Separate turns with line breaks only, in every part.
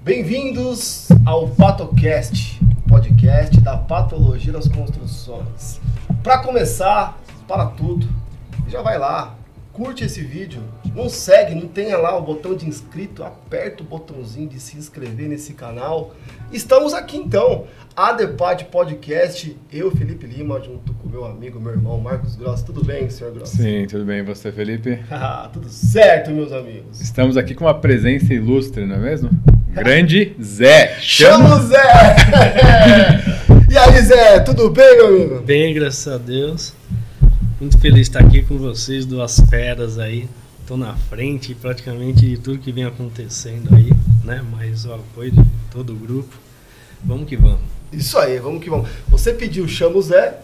Bem-vindos ao PatoCast, podcast da patologia das construções. Para começar, para tudo, já vai lá, curte esse vídeo, não segue, não tenha lá o botão de inscrito, aperta o botãozinho de se inscrever nesse canal. Estamos aqui então, Adepad Podcast, eu, Felipe Lima, junto com meu amigo, meu irmão Marcos Gross. Tudo bem, senhor Gross?
Sim, tudo bem. E você, Felipe?
Ah, tudo certo, meus amigos.
Estamos aqui com uma presença ilustre, não é mesmo? Grande Zé.
Chama o Zé! e aí, Zé, tudo bem, meu amigo?
Bem, graças a Deus. Muito feliz de estar aqui com vocês, duas feras aí. Estou na frente praticamente de tudo que vem acontecendo aí, né? Mas o apoio de todo o grupo. Vamos que vamos.
Isso aí, vamos que vamos. Você pediu chama o Zé,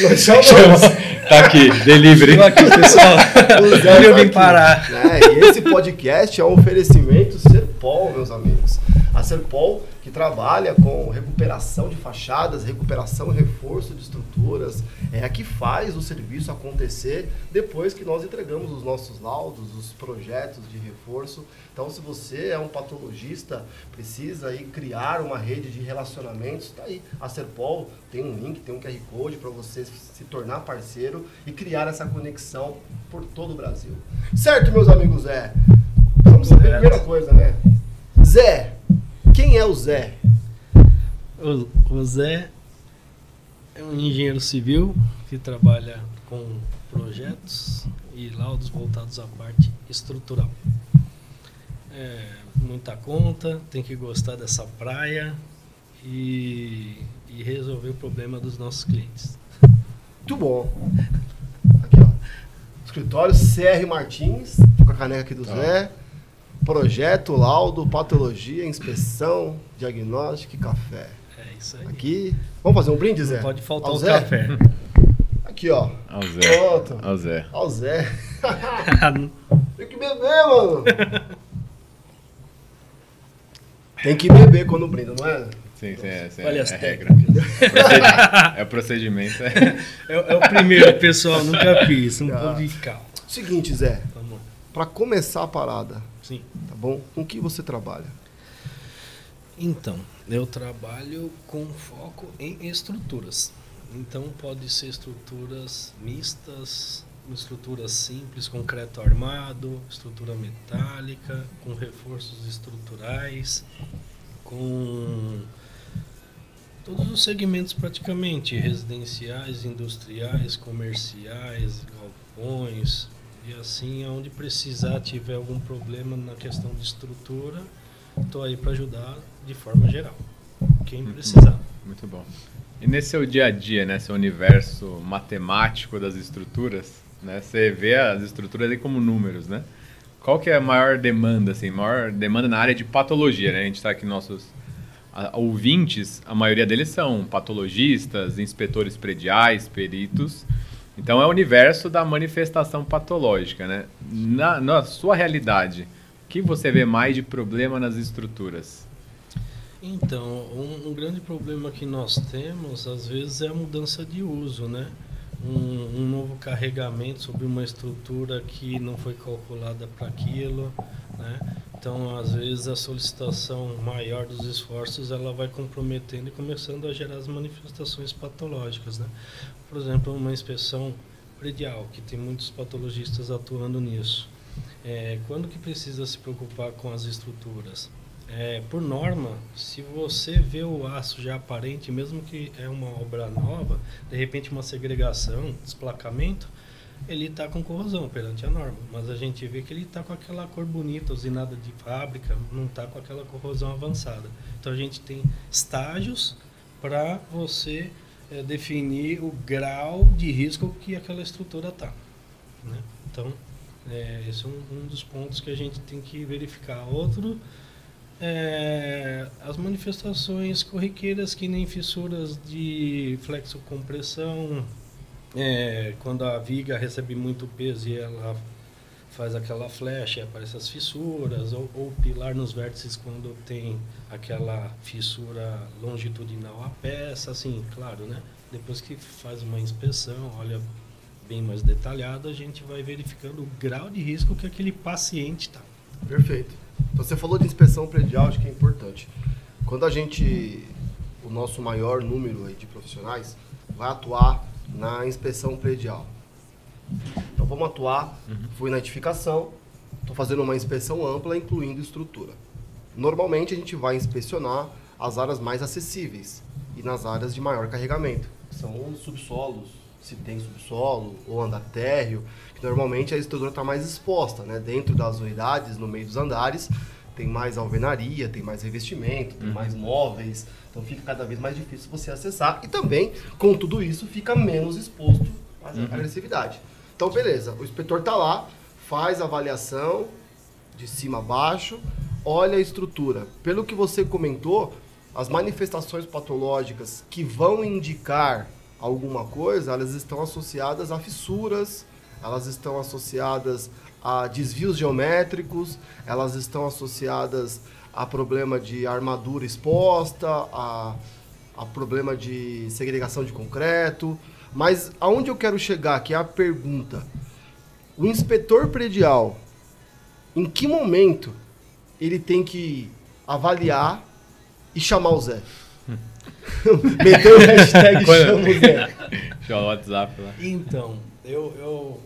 nós chamamos.
Tá aqui, delivery.
Estou aqui, pessoal.
O Zé
eu
tá
vim
aqui.
parar?
É, e esse podcast é um oferecimento Serpol, meus amigos. A Serpol que trabalha com recuperação de fachadas, recuperação e reforço de estruturas, é a que faz o serviço acontecer depois que nós entregamos os nossos laudos, os projetos de reforço. Então, se você é um patologista, precisa aí criar uma rede de relacionamentos, tá aí. A Serpol tem um link, tem um QR Code para você se tornar parceiro e criar essa conexão por todo o Brasil. Certo, meus amigos Zé? Vamos saber a primeira coisa, né? Zé, quem é o Zé?
O, o Zé é um engenheiro civil que trabalha com projetos e laudos voltados à parte estrutural. É, muita conta, tem que gostar dessa praia e, e resolver o problema dos nossos clientes.
Muito bom. Aqui, ó. Escritório CR Martins, com a caneca aqui do
Tá.
Zé. Projeto, laudo, patologia, inspeção, diagnóstico e café.
É isso aí.
Aqui. Vamos fazer um brinde, Zé?
Não pode faltar
Ao
o
Zé?
café.
Aqui, ó.
Ao Zé.
Pronto.
Ao Zé.
Ao Zé. Tem que beber, mano. Tem que beber quando brinda, não é?
Sim, sim, é, sim,
Olha
é,
as
é regra. É o procedimento.
É, é o primeiro, pessoal, nunca fiz. Um
Ah.
pouco de calma.
Seguinte, Zé.
Vamos lá.
Pra começar a parada,
Sim.
tá bom? Com que você trabalha?
Então, eu trabalho com foco em estruturas. Então, pode ser estruturas mistas, estruturas simples, concreto armado, estrutura metálica, com reforços estruturais, com todos os segmentos praticamente, residenciais, industriais, comerciais, galpões, e assim, onde precisar, tiver algum problema na questão de estrutura, estou aí para ajudar de forma geral. Quem precisar.
Muito bom. E nesse seu dia a dia, né, seu universo matemático das estruturas, né, você vê as estruturas aí como números, né? Qual que é a maior demanda, assim, maior demanda na área de patologia, né? A gente está aqui nossos ouvintes, a maioria deles são patologistas, inspetores prediais, peritos. Então é o universo da manifestação patológica, né? Na, na sua realidade, o que você vê mais de problema nas estruturas?
Então, um, um grande problema que nós temos, às vezes, é a mudança de uso, né? Um, um novo carregamento sobre uma estrutura que não foi calculada para aquilo, né? Então, às vezes, a solicitação maior dos esforços, ela vai comprometendo e começando a gerar as manifestações patológicas, né? Por exemplo, uma inspeção predial, que tem muitos patologistas atuando nisso. É, quando que precisa se preocupar com as estruturas? É, por norma, se você vê o aço já aparente, mesmo que é uma obra nova, de repente uma segregação, desplacamento, ele está com corrosão perante a norma. Mas a gente vê que ele está com aquela cor bonita, usinada de fábrica, não está com aquela corrosão avançada. Então a gente tem estágios para você eh, definir o grau de risco que aquela estrutura está. Né? Então, é, esse é um, um dos pontos que a gente tem que verificar. Outro é, as manifestações corriqueiras que nem fissuras de flexocompressão, é, quando a viga recebe muito peso e ela faz aquela flecha e aparecem as fissuras, ou, ou pilar nos vértices quando tem aquela fissura longitudinal a peça, assim, claro, né? Depois que faz uma inspeção, olha bem mais detalhado, a gente vai verificando o grau de risco que aquele paciente está.
Perfeito. Então, você falou de inspeção predial, acho que é importante. Quando a gente, o nosso maior número de profissionais, vai atuar na inspeção predial. Então vamos atuar, uhum. fui na edificação, estou fazendo uma inspeção ampla, incluindo estrutura. Normalmente a gente vai inspecionar as áreas mais acessíveis e nas áreas de maior carregamento, que são os subsolos, se tem subsolo ou andar térreo, que normalmente a estrutura está mais exposta, né? Dentro das unidades, no meio dos andares, tem mais alvenaria, tem mais revestimento, tem uhum. mais móveis, então fica cada vez mais difícil você acessar e também, com tudo isso, fica menos exposto à uhum. agressividade. Então, beleza, o inspetor está lá, faz a avaliação de cima a baixo, olha a estrutura. Pelo que você comentou, as manifestações patológicas que vão indicar alguma coisa, elas estão associadas a fissuras, elas estão associadas a desvios geométricos, elas estão associadas a problema de armadura exposta, a, a problema de segregação de concreto. Mas aonde eu quero chegar, que é a pergunta. O inspetor predial, em que momento ele tem que avaliar e chamar o Zé? Meteu o hashtag chama o Zé.
Chama o WhatsApp lá.
Então, eu, eu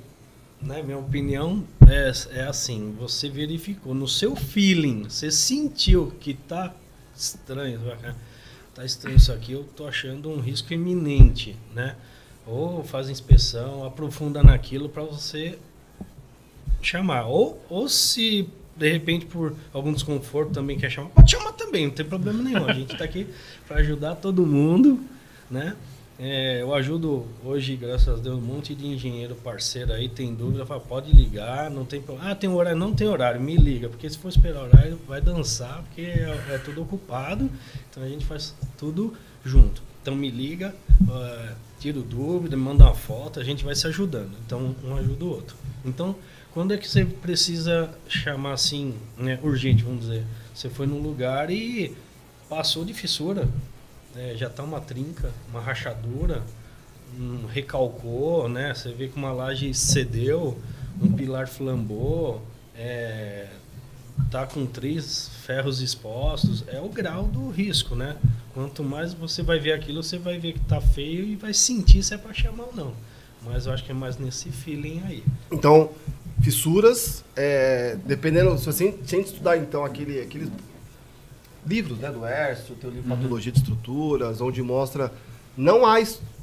né, minha opinião é, é assim, você verificou no seu feeling, você sentiu que tá estranho, tá estranho isso aqui, eu tô achando um risco iminente, né? Ou faz inspeção, aprofunda naquilo para você chamar. Ou, ou se de repente por algum desconforto também quer chamar, pode chamar também, não tem problema nenhum. A gente está aqui para ajudar todo mundo, né? É, eu ajudo hoje, graças a Deus, um monte de engenheiro parceiro aí, tem dúvida, fala, pode ligar, não tem problema. Ah, tem horário? Não tem horário, me liga, porque se for esperar horário, vai dançar, porque é, é tudo ocupado, então a gente faz tudo junto. Então me liga, uh, tira dúvida, manda uma foto, a gente vai se ajudando. Então um ajuda o outro. Então, quando é que você precisa chamar assim, né, urgente, vamos dizer? Você foi num lugar e passou de fissura, é, já está uma trinca, uma rachadura, um recalcou, né? Você vê que uma laje cedeu, um pilar flambou, é, tá com três ferros expostos, é o grau do risco, né? Quanto mais você vai ver aquilo, você vai ver que tá feio e vai sentir se é para chamar ou não. Mas eu acho que é mais nesse feeling aí.
Então, fissuras, é, dependendo, se você tem estudar então aquele, aqueles livros, né, do Erso, tem o livro uhum. Patologia de Estruturas, onde mostra não a,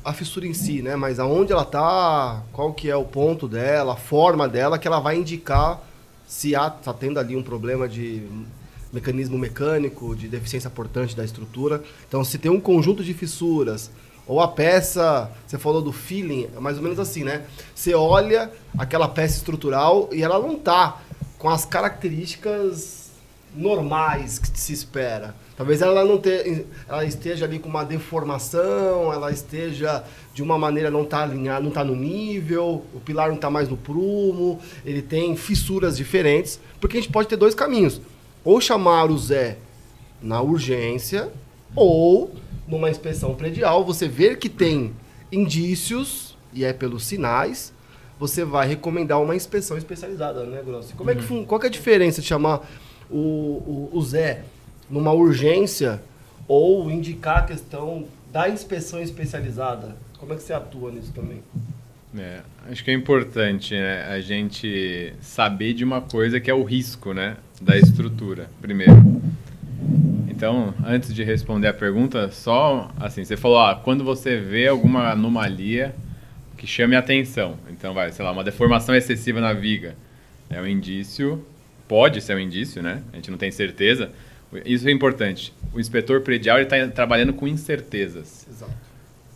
a fissura em si, né, mas aonde ela tá, qual que é o ponto dela, a forma dela, que ela vai indicar se está tendo ali um problema de mecanismo mecânico, de deficiência portante da estrutura. Então, se tem um conjunto de fissuras, ou a peça, você falou do feeling, é mais ou menos assim, né? Você olha aquela peça estrutural e ela não tá com as características normais que se espera. Talvez ela não te, ela esteja ali com uma deformação, ela esteja de uma maneira não está alinhada, não está no nível, o pilar não está mais no prumo, ele tem fissuras diferentes, porque a gente pode ter dois caminhos. Ou chamar o Zé na urgência, ou numa inspeção predial, você ver que tem indícios, e é pelos sinais, você vai recomendar uma inspeção especializada, né, Grossi? Como é que, uhum. qual que é a diferença de chamar o, o, o Zé numa urgência ou indicar a questão da inspeção especializada? Como é que você atua nisso também?
É, acho que é importante né, a gente saber de uma coisa que é o risco né, da estrutura, primeiro. Então, antes de responder a pergunta, só assim, você falou, ah, quando você vê alguma anomalia que chame a atenção. Então, vai, sei lá, uma deformação excessiva na viga. É um indício, pode ser um indício, né? A gente não tem certeza. Isso é importante. O inspetor predial está trabalhando com incertezas. Exato.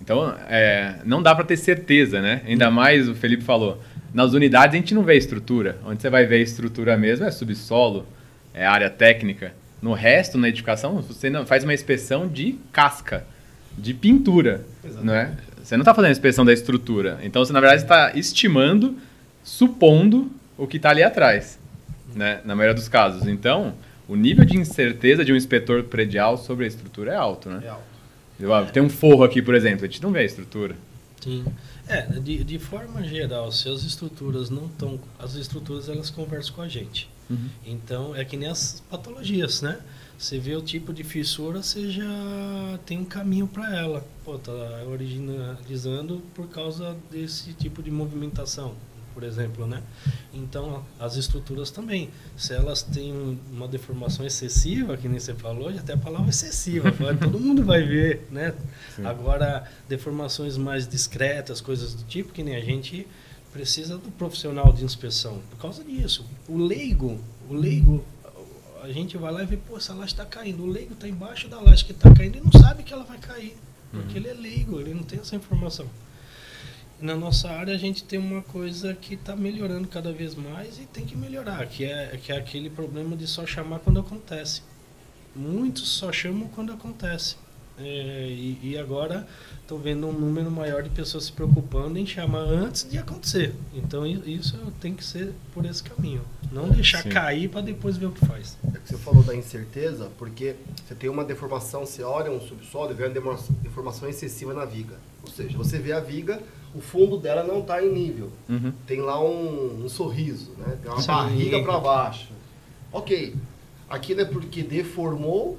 Então, é, não dá para ter certeza, né? Ainda mais, o Felipe falou, nas unidades a gente não vê estrutura. Onde você vai ver a estrutura mesmo é subsolo, é área técnica. No resto, na edificação, você não faz uma inspeção de casca, de pintura, Exatamente. não é? Você não está fazendo a inspeção da estrutura. Então, você, na verdade, está estimando, supondo o que está ali atrás, né? Na maioria dos casos. Então, o nível de incerteza de um inspetor predial sobre a estrutura é alto, né?
É alto.
Ah, Tem um forro aqui, por exemplo, a gente não vê a estrutura.
Sim. É, de, de forma geral, se as estruturas não estão. As estruturas elas conversam com a gente.
Uhum.
Então é que nem as patologias, né? Você vê o tipo de fissura, você já tem um caminho para ela. Pô, tá originalizando por causa desse tipo de movimentação, por exemplo, né? Então as estruturas também, se elas têm uma deformação excessiva, que nem você falou, até a palavra excessiva, todo mundo vai ver, né?
Sim.
Agora deformações mais discretas, coisas do tipo que nem a gente precisa do profissional de inspeção por causa disso. O leigo, o leigo, a gente vai lá e vê, pô, essa laje está caindo. O leigo está embaixo da laje que está caindo e não sabe que ela vai cair, porque
Uhum.
ele é leigo, ele não tem essa informação. Na nossa área a gente tem uma coisa que está melhorando cada vez mais e tem que melhorar, que é, que é aquele problema de só chamar quando acontece. Muitos só chamam quando acontece. É, e, e agora estou vendo um número maior de pessoas se preocupando em chamar antes de acontecer. Então isso tem que ser por esse caminho. Não deixar
Sim.
cair para depois ver o que faz.
É que você falou da incerteza, porque você tem uma deformação, você olha um subsolo e vê uma deformação excessiva na viga. Ou seja, você vê a viga, o fundo dela não está em nível.
Uhum.
Tem lá um, um sorriso, né? Tem uma
Sim.
barriga para baixo. Ok, aquilo é porque deformou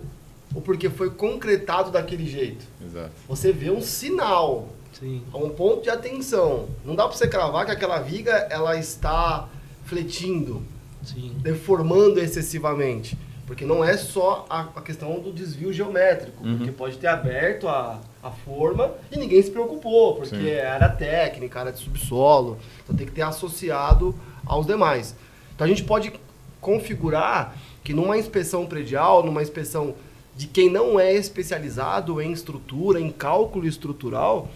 ou porque foi concretado daquele jeito?
Exato.
Você vê um sinal,
Sim.
um ponto de atenção. Não dá para você cravar que aquela viga ela está fletindo,
Sim.
deformando excessivamente. Porque não é só a, a questão do desvio geométrico,
Uhum.
porque pode ter aberto a, a forma e ninguém se preocupou, porque
Sim.
era técnica, era de subsolo, então tem que ter associado aos demais. Então a gente pode configurar que numa inspeção predial, numa inspeção de quem não é especializado em estrutura, em cálculo estrutural,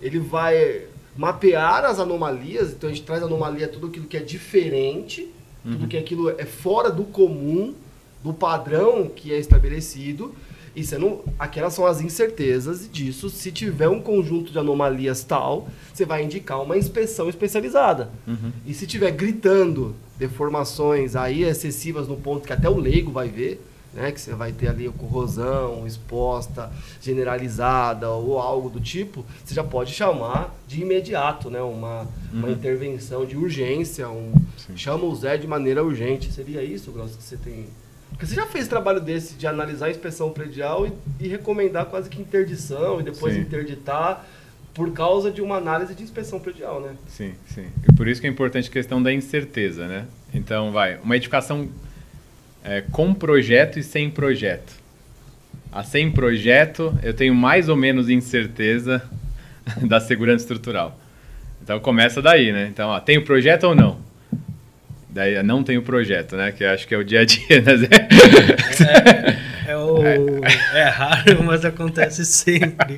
ele vai mapear as anomalias, então a gente traz anomalia tudo aquilo que é diferente, tudo que aquilo é fora do comum, do padrão que é estabelecido, e você não, aquelas são as incertezas disso. Se tiver um conjunto de anomalias tal, você vai indicar uma inspeção especializada.
Uhum.
E se tiver gritando deformações aí excessivas no ponto que até o leigo vai ver, né, que você vai ter ali corrosão exposta, generalizada ou algo do tipo, você já pode chamar de imediato, né, uma, uma
Uhum.
intervenção de urgência, um,
Sim.
chama o Zé de maneira urgente. Seria isso, Grosso, que você tem... Porque você já fez trabalho desse de analisar a inspeção predial e, e recomendar quase que interdição e depois
Sim.
interditar por causa de uma análise de inspeção predial, né?
Sim, sim. E por isso que é importante a questão da incerteza, né? Então, vai, uma edificação é, com projeto e sem projeto. A sem projeto, eu tenho mais ou menos incerteza da segurança estrutural. Então, começa daí, né? Então, ó, tem o projeto ou não? Daí, não tem o projeto, né? Que acho que é o dia a dia, né? Zé?
É, o, é raro, mas acontece sempre.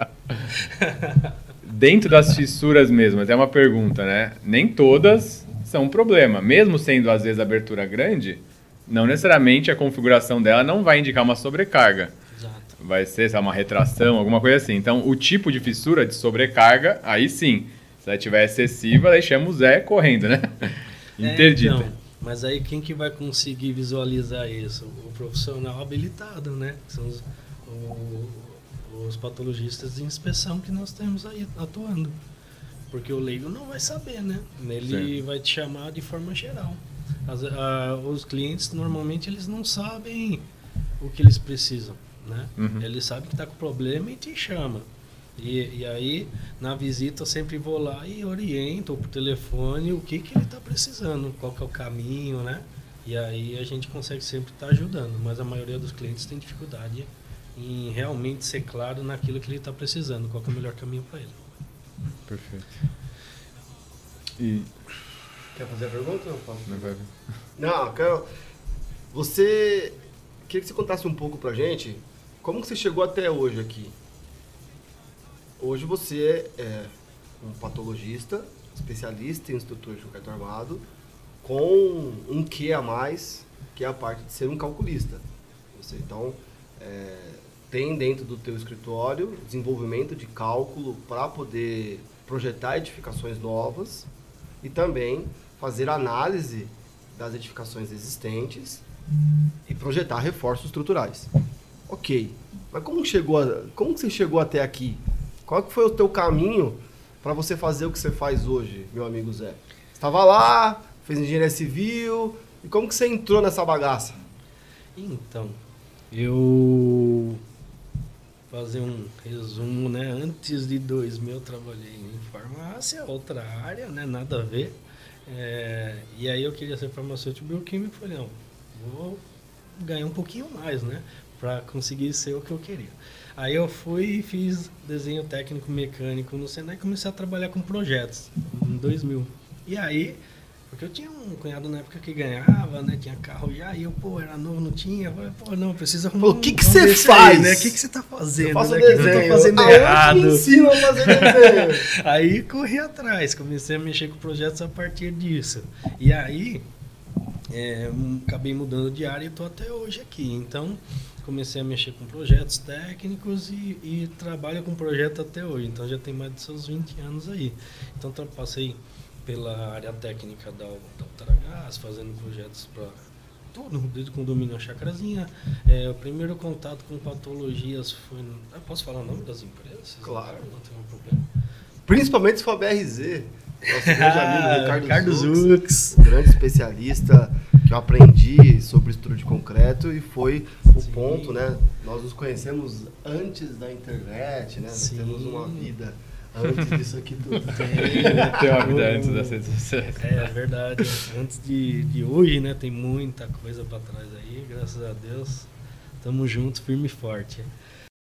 Dentro das fissuras mesmo, até uma pergunta, né? Nem todas são um problema. Mesmo sendo, às vezes, abertura grande, não necessariamente a configuração dela não vai indicar uma sobrecarga.
Exato.
Vai ser, sei lá, uma retração, alguma coisa assim. Então, o tipo de fissura de sobrecarga, aí sim. Se ela estiver excessiva, chama o Zé correndo, né? Interdita.
É, então, mas aí quem que vai conseguir visualizar isso? O profissional habilitado, né? Que são os, o- os patologistas de inspeção que nós temos aí atuando. Porque o leigo não vai saber, né? Ele
Sim.
vai te chamar de forma geral. As- a- os clientes, normalmente, eles não sabem o que eles precisam, né?
Uhum.
Ele sabe que está com problema e te chama. E, e aí, na visita, eu sempre vou lá e oriento ou por telefone o que, que ele está precisando, qual que é o caminho, né? E aí a gente consegue sempre estar ajudando, mas a maioria dos clientes tem dificuldade em realmente ser claro naquilo que ele está precisando, qual que é o melhor caminho para ele.
Perfeito. E.
Quer fazer a pergunta? Eu faço.
Não vai...
Não, quero. Você. Queria que você contasse um pouco pra gente como que você chegou até hoje aqui. Hoje você é um patologista, especialista em instrutor de concreto armado, com um que a mais, que é a parte de ser um calculista. Você então é, tem dentro do teu escritório desenvolvimento de cálculo para poder projetar edificações novas e também fazer análise das edificações existentes e projetar reforços estruturais. Ok. Mas como chegou, a, como você chegou até aqui? Qual que foi o teu caminho para você fazer o que você faz hoje, meu amigo Zé? Estava lá, fez engenharia civil, e como que você entrou nessa bagaça?
Então, eu fazer um resumo, né? Antes de 2000 eu trabalhei em farmácia, outra área, né? Nada a ver. É, e aí eu queria ser farmacêutico bioquímico, falei, não, vou ganhar um pouquinho mais, né? Para conseguir ser o que eu queria. Aí eu fui e fiz desenho técnico mecânico no Senai e comecei a trabalhar com projetos em 2000. E aí porque eu tinha um cunhado na época que ganhava, né? Tinha carro já, e eu, pô, era novo, não tinha. Eu falei, pô, não, precisa arrumar.
O que que você faz?
Aí, né? O que que você tá fazendo?
Eu faço
né?
desenho.
Que eu tô fazendo
Aonde
errado.
me ensina a fazer desenho?
Aí corri atrás, comecei a mexer com projetos a partir disso. E aí é, acabei mudando de área e estou até hoje aqui. Então comecei a mexer com projetos técnicos e, e trabalho com projeto até hoje. Então já tem mais de seus 20 anos aí. Então passei pela área técnica da, da Ultragás, fazendo projetos para tudo, desde condomínio a chacrazinha. É, o primeiro contato com patologias foi. no- Eu posso falar o nome das empresas?
Claro.
Não tem um problema.
Principalmente se for a BRZ. Nosso grande amigo Ricardo,
Ricardo
Zux,
Zux.
um grande especialista que eu aprendi sobre estrutura de concreto e foi o
Sim.
ponto, né? Nós nos conhecemos antes da internet, né? Nós temos uma vida antes disso aqui tudo.
Tem uma vida antes das redes sociais.
É verdade. Antes de, de hoje, né? Tem muita coisa pra trás aí. Graças a Deus. Tamo juntos, firme e forte.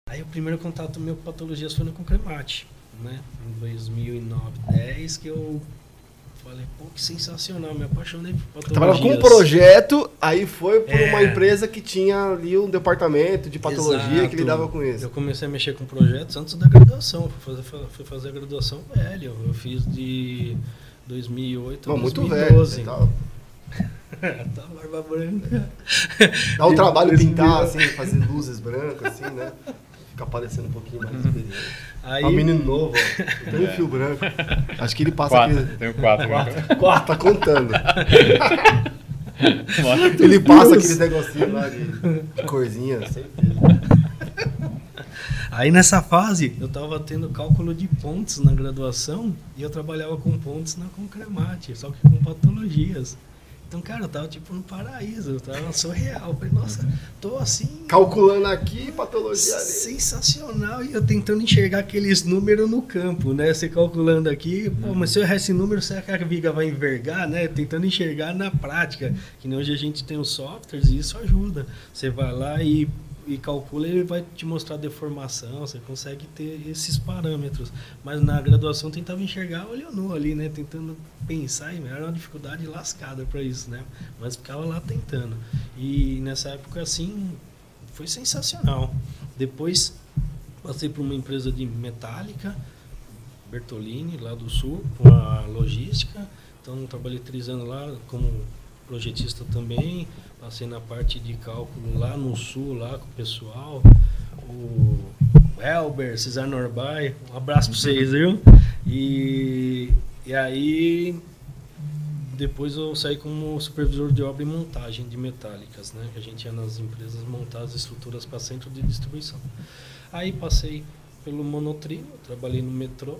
Aí o primeiro contato meu com patologias foi no Concremate, né? Em 2009, 10, que eu falei, pô, que sensacional, me apaixonei por
Trabalhava
patologias.
com um projeto, aí foi por
É.
uma empresa que tinha ali um departamento de patologia
Exato.
que lidava com isso.
Eu comecei a mexer com projetos antes da graduação. Fui fazer, fui fazer a graduação velho. Eu fiz de 2008 a
Não, muito velho.
2012.
tá-
tá barba branca.
Dá um trabalho pintar, assim, fazer luzes brancas, assim, né? Ficar parecendo um pouquinho mais experiente.
Aí,
É um menino novo, ó. Tem um fio branco. Acho que ele passa
Quatro,
aqui.
tenho quatro. né?
Quatro, tá contando. Ele passa aqueles negocinhos lá de, de corzinha, certeza.
aí nessa fase eu tava tendo cálculo de pontos na graduação e eu trabalhava com pontos na Concremate, só que com patologias. Então, cara, eu tava tipo no paraíso, eu tava surreal. Eu falei, nossa, tô assim.
Calculando aqui, patologia ali.
Sensacional, e eu tentando enxergar aqueles números no campo, né? Você calculando aqui, pô, mas se eu errar esse número, será que a viga vai envergar, né? Tentando enxergar na prática, que nem hoje a gente tem os softwares e isso ajuda. Você vai lá e, e calcula, ele vai te mostrar deformação, você consegue ter esses parâmetros. Mas na graduação tentava enxergar olho nu ali, né? Tentando pensar, e era uma dificuldade lascada para isso, né? Mas ficava lá tentando. E nessa época, assim, foi sensacional. Depois passei por uma empresa de metálica, Bertolini, lá do sul, com a logística. Então trabalhei três anos lá como projetista também. Passei na parte de cálculo lá no sul, lá com o pessoal. O Elber, Cesar Norbay, um abraço para vocês, viu? E, e aí depois eu saí como supervisor de obra e montagem de metálicas, né? Que a gente ia nas empresas montar as estruturas para centro de distribuição. Aí passei pelo monotrilho, trabalhei no metrô,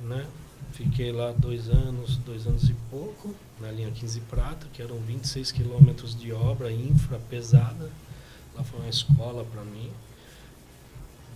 né? Fiquei lá dois anos, dois anos e pouco, na linha 15 Prata, que eram 26 quilômetros de obra infra pesada. Lá foi uma escola para mim.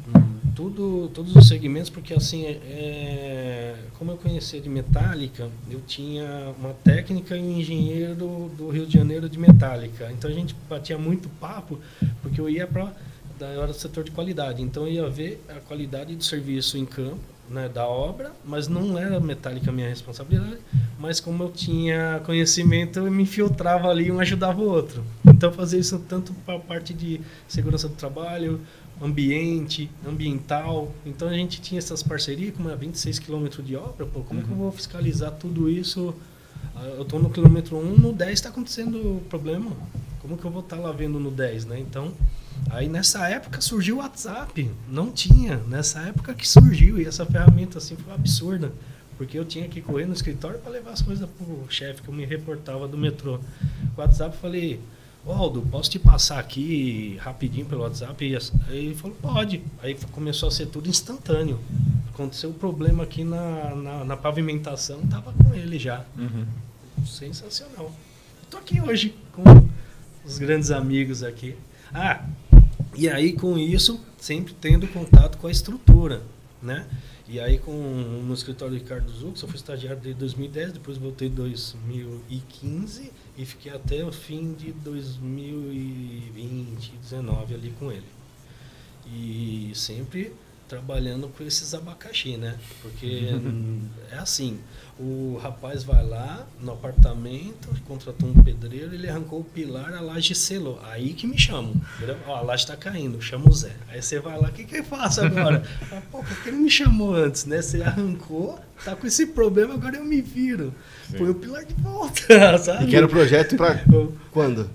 Hum, Tudo, todos os segmentos, porque assim, é, como eu conhecia de metálica, eu tinha uma técnica e um engenheiro do, do Rio de Janeiro de metálica. Então a gente batia muito papo, porque eu ia para da hora do setor de qualidade. Então eu ia ver a qualidade do serviço em campo, né, da obra, mas não era metálica a minha responsabilidade, mas como eu tinha conhecimento, eu me infiltrava ali e um ajudava o outro. Então eu fazia isso tanto para a parte de segurança do trabalho, ambiente, ambiental. Então a gente tinha essas parcerias, como é 26 quilômetros de obra, pô, como que eu vou fiscalizar tudo isso? Ah, Eu estou no quilômetro 1, no 10 está acontecendo problema. Como que eu vou estar lá vendo no 10, né? Então, aí nessa época surgiu o WhatsApp. Não tinha. Nessa época que surgiu. E essa ferramenta assim foi absurda. porque eu tinha que correr no escritório para levar as coisas pro chefe que eu me reportava do metrô. O WhatsApp falei, Aldo, posso te passar aqui rapidinho pelo WhatsApp? E aí ele falou, pode. Aí começou a ser tudo instantâneo. Aconteceu o um problema aqui na, na, na, pavimentação, tava com ele já. Uhum. Sensacional. Estou aqui hoje com os grandes amigos aqui. Ah, e aí com isso, sempre tendo contato com a estrutura, né? E aí com no escritório de Ricardo Zux, eu fui estagiário de 2010, depois voltei em 2015 e fiquei até o fim de 2020, 19 ali com ele. E sempre trabalhando com esses abacaxi, né? Porque é assim, o rapaz vai lá no apartamento, contratou um pedreiro, ele arrancou o pilar, a laje selou. Aí que me chamam. Ó, a laje está caindo, chama o Zé. Aí você vai lá, o que, que eu faço agora? Pô, por que ele me chamou antes, né? Você arrancou, tá com esse problema, agora eu me viro. Sim. Põe o pilar de volta, sabe?
E quero o projeto para quando?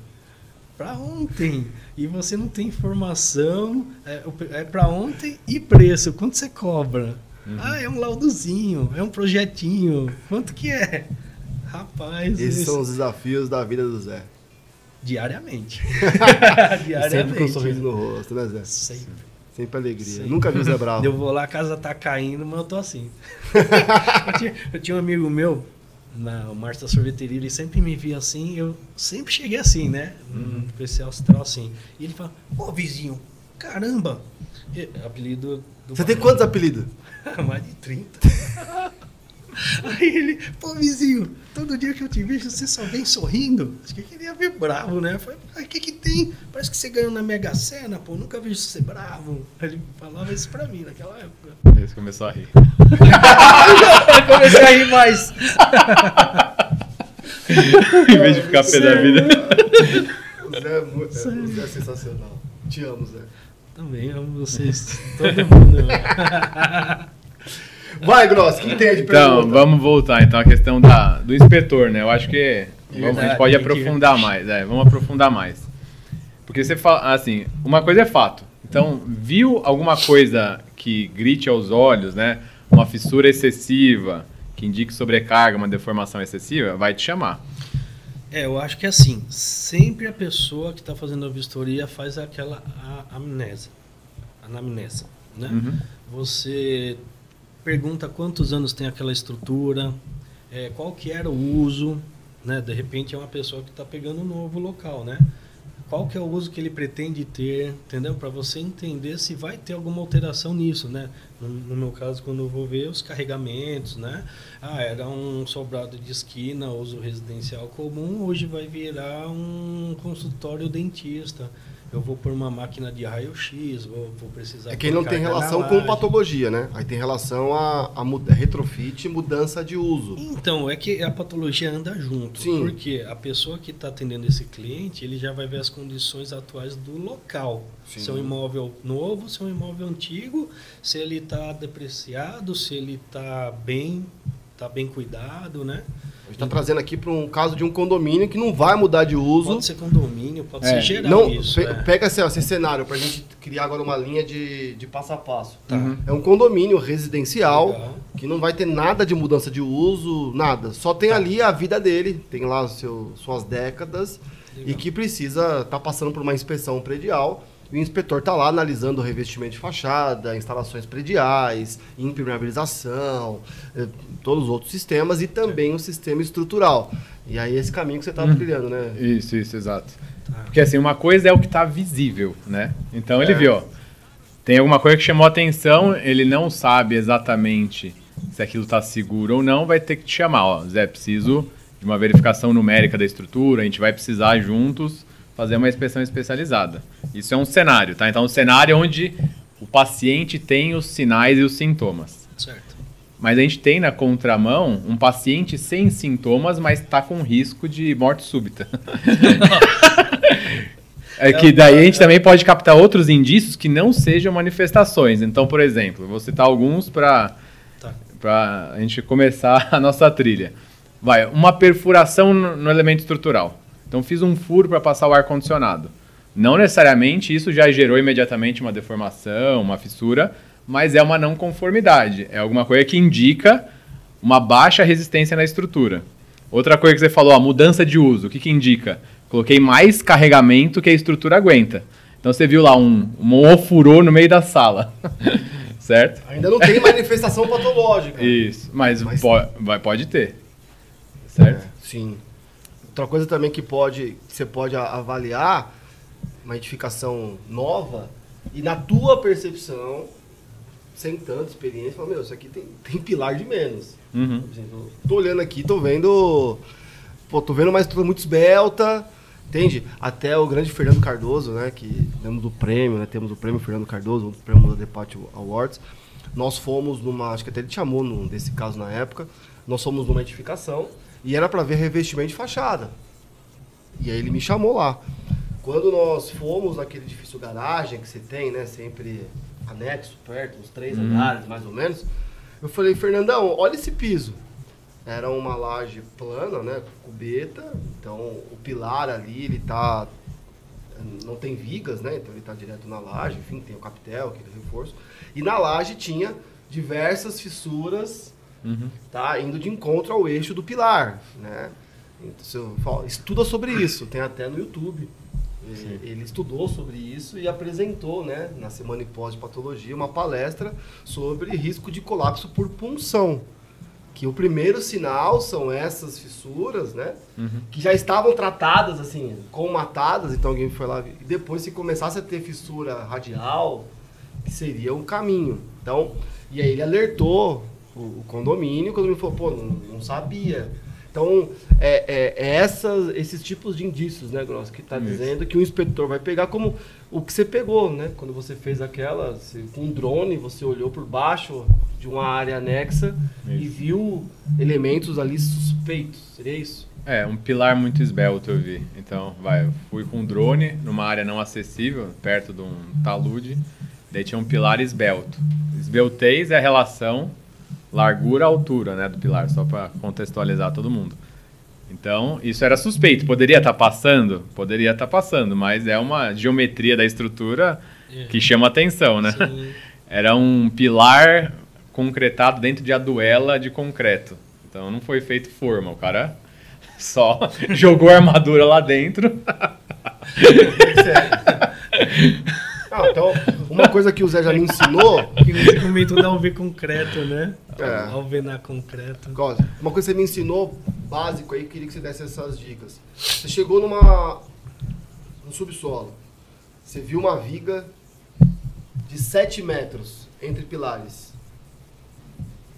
Para ontem e você não tem informação é, é para ontem e preço. Quanto você cobra? Uhum. Ah, é um laudozinho, é um projetinho. Quanto que é? Rapaz.
Esses esse... são os desafios da vida do Zé.
Diariamente.
Diariamente. Sempre com um sorriso no rosto, né, Zé?
Sempre.
Sempre alegria. Sempre. Nunca vi o Zé bravo.
Eu vou lá, a casa tá caindo, mas eu tô assim. eu, tinha, eu tinha um amigo meu, na da sorveteria, ele sempre me via assim, eu sempre cheguei assim, né? Uhum. No especial astral assim. E ele fala, ô vizinho, caramba! E, apelido
do. Você tem quantos apelidos?
Mais de 30. Aí ele, pô, vizinho, todo dia que eu te vejo você só vem sorrindo. Acho que ele ia ver bravo, né? Eu falei, o que que tem? Parece que você ganhou na Mega Sena, pô, nunca vejo você bravo. Ele falava isso pra mim naquela época.
Ele começou a rir.
comecei a rir mais.
em vez de ficar pé da vida.
O Zé é, muito, o Zé é sensacional. Te amo, Zé.
Também amo vocês. Todo mundo.
Vai, Gross, que entende
Então, vamos voltar então à questão da, do inspetor, né? Eu acho que vamos, a gente pode aprofundar mais. É, vamos aprofundar mais. Porque você fala, assim, uma coisa é fato. Então, viu alguma coisa que grite aos olhos, né? Uma fissura excessiva, que indique sobrecarga, uma deformação excessiva, vai te chamar.
É, eu acho que é assim, sempre a pessoa que está fazendo a vistoria faz aquela amnésia, anamnese, né? Uhum. Você pergunta quantos anos tem aquela estrutura, é, qual que era o uso, né? De repente é uma pessoa que está pegando um novo local, né? Qual que é o uso que ele pretende ter, entendeu? Para você entender se vai ter alguma alteração nisso, né? No, no, meu caso, quando eu vou ver os carregamentos, né? Ah, era um sobrado de esquina, uso residencial comum, hoje vai virar um consultório dentista eu vou por uma máquina de raio-x, vou, vou, precisar...
É que não tem relação com patologia, né? Aí tem relação a, a, retrofit e mudança de uso.
Então, é que a patologia anda junto. Sim. Porque a pessoa que está atendendo esse cliente, ele já vai ver as condições atuais do local. Sim. Se é um imóvel novo, se é um imóvel antigo, se ele está depreciado, se ele está bem, tá bem cuidado, né?
A gente está trazendo aqui para um caso de um condomínio que não vai mudar de uso.
Pode ser condomínio, pode é. ser geral não, isso.
Pe é. Pega assim, ó, esse cenário para a gente criar agora uma linha de, de passo a passo. Tá. Uhum. É um condomínio residencial Legal. que não vai ter nada de mudança de uso, nada. Só tem tá. ali a vida dele, tem lá seu, suas décadas Legal. e que precisa estar tá passando por uma inspeção predial o inspetor está lá analisando o revestimento de fachada, instalações prediais, impermeabilização, eh, todos os outros sistemas e também o sistema estrutural. E aí esse caminho que você estava hum. trilhando, né?
Isso, isso, exato. Tá. Porque assim, uma coisa é o que está visível, né? Então ele é. viu, ó, tem alguma coisa que chamou a atenção, ele não sabe exatamente se aquilo está seguro ou não, vai ter que te chamar, ó, Zé, preciso de uma verificação numérica da estrutura, a gente vai precisar juntos fazer uma inspeção especializada. Isso é um cenário, tá? Então, um cenário é onde o paciente tem os sinais e os sintomas.
Certo.
Mas a gente tem na contramão um paciente sem sintomas, mas está com risco de morte súbita. é que daí a gente também pode captar outros indícios que não sejam manifestações. Então, por exemplo, vou citar alguns para tá. a gente começar a nossa trilha. Vai, uma perfuração no elemento estrutural. Então fiz um furo para passar o ar condicionado. Não necessariamente isso já gerou imediatamente uma deformação, uma fissura, mas é uma não conformidade. É alguma coisa que indica uma baixa resistência na estrutura. Outra coisa que você falou, a mudança de uso, o que, que indica? Coloquei mais carregamento que a estrutura aguenta. Então você viu lá um, um ofurô no meio da sala. certo?
Ainda não tem manifestação patológica.
Isso, mas, mas... Pode, vai, pode ter. Certo? É,
sim. Outra coisa também que pode, que você pode avaliar, uma edificação nova, e na tua percepção, sem tanta experiência, fala, meu, isso aqui tem, tem pilar de menos. Uhum. Exemplo, tô olhando aqui, tô vendo. Pô, tô vendo uma estrutura muito esbelta, entende? Até o grande Fernando Cardoso, né? Que temos o prêmio, né? Temos o prêmio Fernando Cardoso, o prêmio da Depart Awards. Nós fomos numa. Acho que até ele te chamou num, desse caso na época. Nós fomos numa edificação e era para ver revestimento de fachada. E aí ele me chamou lá. Quando nós fomos naquele edifício garagem que você tem, né? Sempre anexo, perto, uns três uhum. andares mais ou menos. Eu falei, Fernandão, olha esse piso. Era uma laje plana, né? Cubeta. Então o pilar ali, ele tá. Não tem vigas, né? Então ele tá direto na laje, enfim, tem o capitel, aquele reforço. E na laje tinha diversas fissuras uhum. tá? Indo de encontro ao eixo do pilar, né? Então, falo, estuda sobre isso, tem até no YouTube. Ele, ele, estudou sobre isso e apresentou, né, na semana e pós de patologia, uma palestra sobre risco de colapso por punção. Que o primeiro sinal são essas fissuras, né? Uhum. Que já estavam tratadas, assim, comatadas, então alguém foi lá. E depois, se começasse a ter fissura radial, que seria um caminho. Então, e aí ele alertou o, o condomínio, o condomínio falou, pô, não, não sabia. Então, é, é, é essas, esses tipos de indícios, né, Gross, que está dizendo que o inspetor vai pegar como o que você pegou, né? Quando você fez aquela, você, com um drone, você olhou por baixo de uma área anexa isso. e viu elementos ali suspeitos. Seria isso?
É, um pilar muito esbelto eu vi. Então, vai, eu fui com um drone numa área não acessível, perto de um talude. Daí tinha um pilar esbelto. Esbeltez é a relação largura, altura, né, do pilar, só para contextualizar todo mundo. Então, isso era suspeito. Poderia estar tá passando? Poderia estar tá passando, mas é uma geometria da estrutura é. que chama atenção, né? Sim. Era um pilar concretado dentro de aduela de concreto. Então, não foi feito forma. O cara só jogou a armadura lá dentro.
Ah, então, uma coisa que o Zé já me ensinou.
Que você comentou da UV concreto, né? É. Alvenar concreto.
Uma coisa que você me ensinou básico aí, queria que você desse essas dicas. Você chegou numa. no subsolo. Você viu uma viga de 7 metros entre pilares.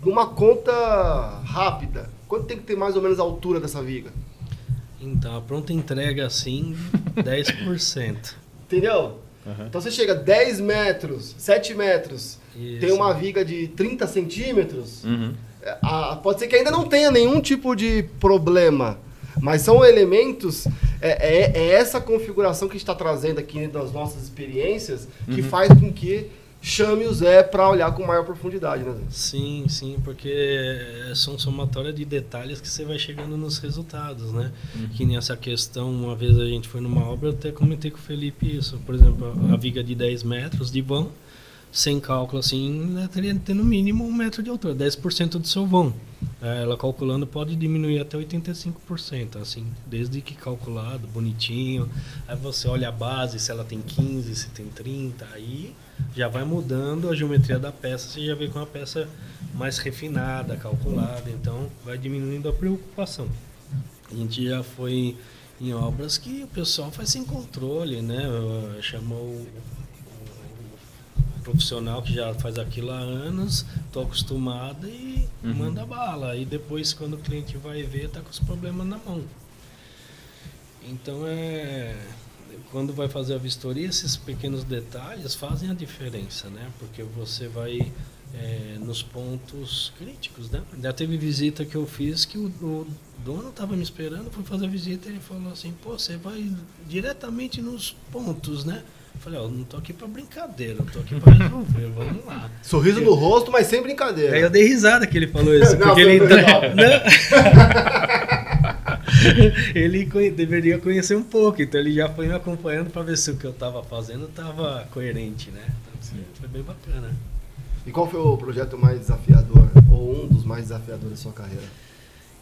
Numa conta rápida, quanto tem que ter mais ou menos a altura dessa viga?
Então, a pronta entrega assim, 10%.
Entendeu? Uhum. Então você chega 10 metros, 7 metros, Isso. tem uma viga de 30 centímetros, uhum. A, pode ser que ainda não tenha nenhum tipo de problema. Mas são elementos, é, é, é essa configuração que está trazendo aqui das nossas experiências que uhum. faz com que chame o Zé para olhar com maior profundidade, né? Zé?
Sim, sim, porque são somatória de detalhes que você vai chegando nos resultados, né? Uhum. Que nessa questão, uma vez a gente foi numa obra, eu até comentei com o Felipe isso, por exemplo, a viga de 10 metros de vão, sem cálculo assim, né, teria que ter no mínimo um metro de altura, 10% do seu vão. É, ela calculando pode diminuir até 85%, assim, desde que calculado, bonitinho. Aí você olha a base, se ela tem 15, se tem 30, aí já vai mudando a geometria da peça, você já vê com uma peça mais refinada, calculada, então vai diminuindo a preocupação. A gente já foi em obras que o pessoal faz sem controle, né? Chamou o, profissional que já faz aquilo há anos, estou acostumado e uhum. manda bala. E depois, quando o cliente vai ver, tá com os problemas na mão. Então é quando vai fazer a vistoria, esses pequenos detalhes fazem a diferença, né? Porque você vai é, nos pontos críticos, né? Já teve visita que eu fiz que o, o dono estava me esperando, fui fazer a visita e ele falou assim, pô, você vai diretamente nos pontos, né? Eu falei, ó, oh, não tô aqui pra brincadeira, eu tô aqui pra resolver, vamos lá.
Sorriso no rosto, mas sem brincadeira.
Aí eu dei risada que ele falou isso, não, porque ele... Não. ele deveria conhecer um pouco, então ele já foi me acompanhando para ver se o que eu estava fazendo estava coerente, né? Então, assim, foi bem bacana.
E qual foi o projeto mais desafiador? ou um dos mais desafiadores da sua carreira?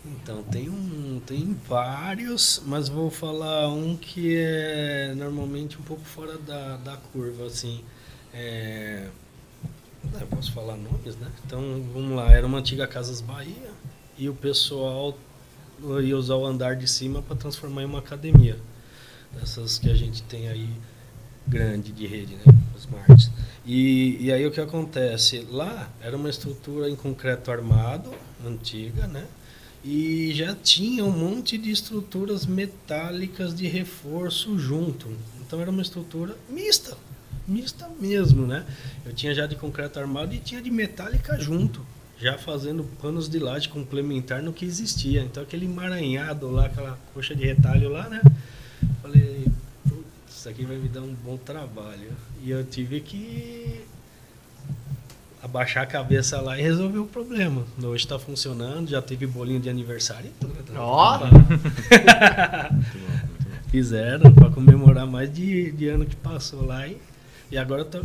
Então, tem, um, tem vários, mas vou falar um que é normalmente um pouco fora da, da curva, assim. É, eu posso falar nomes, né? Então, vamos lá. Era uma antiga Casas Bahia e o pessoal ia usar o andar de cima para transformar em uma academia. Dessas que a gente tem aí grande de rede, né? Smart. E, e aí o que acontece? Lá era uma estrutura em concreto armado, antiga, né? E já tinha um monte de estruturas metálicas de reforço junto. Então era uma estrutura mista, mista mesmo, né? Eu tinha já de concreto armado e tinha de metálica junto, já fazendo panos de laje complementar no que existia. Então aquele emaranhado lá, aquela coxa de retalho lá, né? Falei, isso aqui vai me dar um bom trabalho. E eu tive que abaixar a cabeça lá e resolver o problema. Hoje está funcionando, já teve bolinho de aniversário e tudo.
Ó!
Fizeram para comemorar mais de, de ano que passou lá e, e agora tô,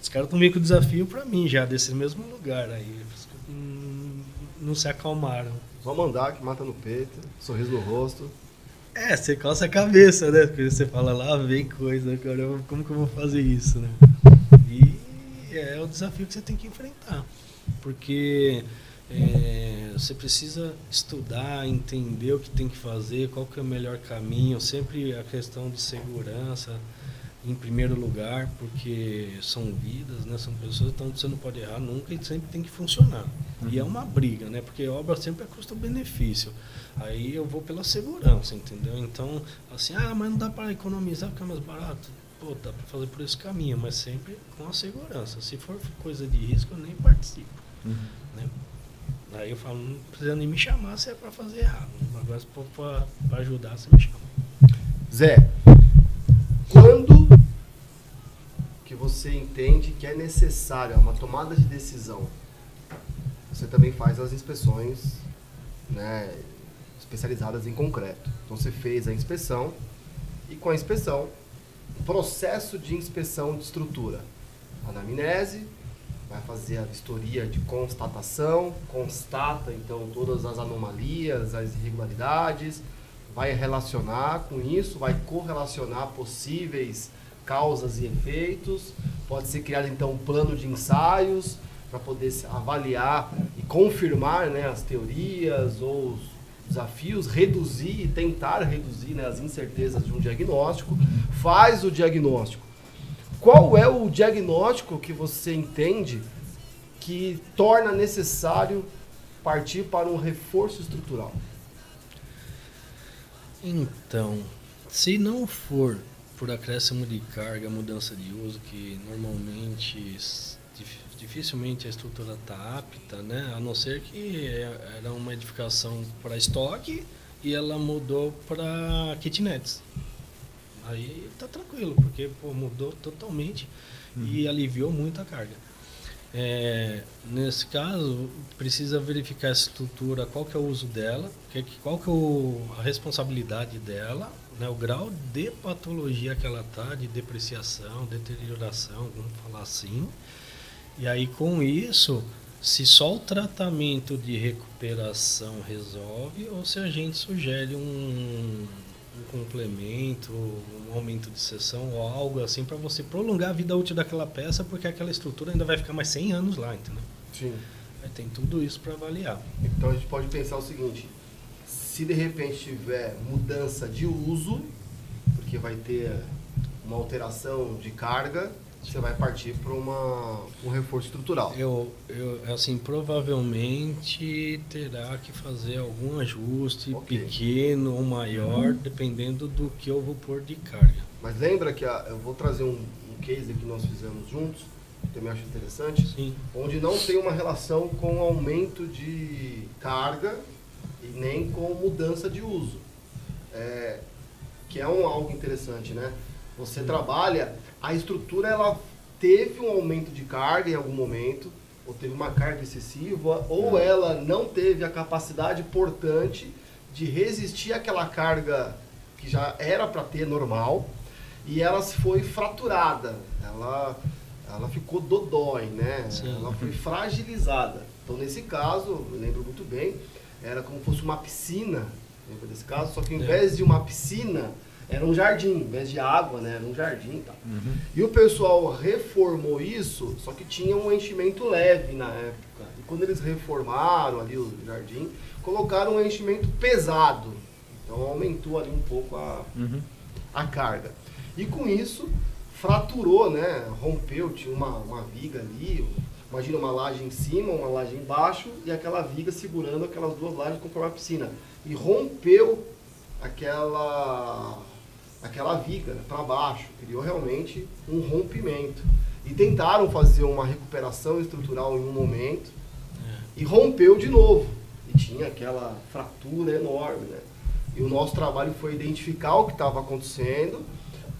os caras estão meio com o desafio para mim já, desse mesmo lugar aí. Hum, não se acalmaram.
Só mandar que mata no peito, sorriso no rosto.
É, você coça a cabeça, né? Porque você fala lá, vem coisa, cara, como que eu vou fazer isso, né? E é o desafio que você tem que enfrentar. Porque é, você precisa estudar, entender o que tem que fazer, qual que é o melhor caminho, sempre a questão de segurança em primeiro lugar, porque são vidas, né, são pessoas, então você não pode errar nunca e sempre tem que funcionar. Uhum. E é uma briga, né, porque obra sempre é custo-benefício. Aí eu vou pela segurança, entendeu? Então, assim, ah, mas não dá para economizar porque é mais barato. Pô, dá para fazer por esse caminho, mas sempre com a segurança. Se for coisa de risco, eu nem participo. Uhum. Né? Aí eu falo, não precisa nem me chamar se é para fazer errado. Agora, se for para ajudar, você me chama.
Zé, quando que você entende que é necessária uma tomada de decisão? Você também faz as inspeções né, especializadas em concreto. Então você fez a inspeção e com a inspeção, processo de inspeção de estrutura. Anamnese, vai fazer a vistoria de constatação, constata então todas as anomalias, as irregularidades, vai relacionar com isso, vai correlacionar possíveis causas e efeitos, pode ser criado então um plano de ensaios para poder avaliar e confirmar né, as teorias ou os desafios, reduzir e tentar reduzir né, as incertezas de um diagnóstico, faz o diagnóstico. Qual é o diagnóstico que você entende que torna necessário partir para um reforço estrutural?
Então, se não for por acréscimo de carga, mudança de uso, que normalmente dificilmente a estrutura está apta, né? A não ser que é, era uma edificação para estoque e ela mudou para kitnets. Aí tá tranquilo, porque pô, mudou totalmente uhum. e aliviou muito a carga. É, nesse caso, precisa verificar a estrutura, qual que é o uso dela, qual que é o, a responsabilidade dela, né, o grau de patologia que ela está, de depreciação, deterioração, vamos falar assim, e aí com isso, se só o tratamento de recuperação resolve ou se a gente sugere um, um complemento, um aumento de sessão ou algo assim para você prolongar a vida útil daquela peça, porque aquela estrutura ainda vai ficar mais 100 anos lá, entendeu?
Sim.
Aí tem tudo isso para avaliar.
Então a gente pode pensar o seguinte: se de repente tiver mudança de uso, porque vai ter uma alteração de carga, você vai partir para um reforço estrutural.
Eu, eu, assim, provavelmente terá que fazer algum ajuste okay. pequeno ou maior, dependendo do que eu vou pôr de carga.
Mas lembra que a, eu vou trazer um, um case que nós fizemos juntos, que também acho interessante,
Sim.
onde não tem uma relação com aumento de carga e nem com mudança de uso. É, que é um, algo interessante, né? Você trabalha a estrutura ela teve um aumento de carga em algum momento, ou teve uma carga excessiva, ou é. ela não teve a capacidade portante de resistir àquela carga que já era para ter normal, e ela foi fraturada. Ela ela ficou dodói, né?
Sim.
Ela foi fragilizada. Então, nesse caso, eu lembro muito bem, era como se fosse uma piscina, lembra desse caso? Só que ao
É.
invés de uma piscina, era um jardim, em vez de água, né? Era um jardim e tal.
Uhum.
E o pessoal reformou isso, só que tinha um enchimento leve na época. E quando eles reformaram ali o jardim, colocaram um enchimento pesado. Então aumentou ali um pouco a,
Uhum.
a carga. E com isso, fraturou, né? Rompeu, tinha uma, uma viga ali. Imagina uma laje em cima, uma laje embaixo e aquela viga segurando aquelas duas lajes conforme a piscina. E rompeu aquela aquela viga para baixo, criou realmente um rompimento. E tentaram fazer uma recuperação estrutural em um momento e rompeu de novo. E tinha aquela fratura enorme, né? E o nosso trabalho foi identificar o que estava acontecendo.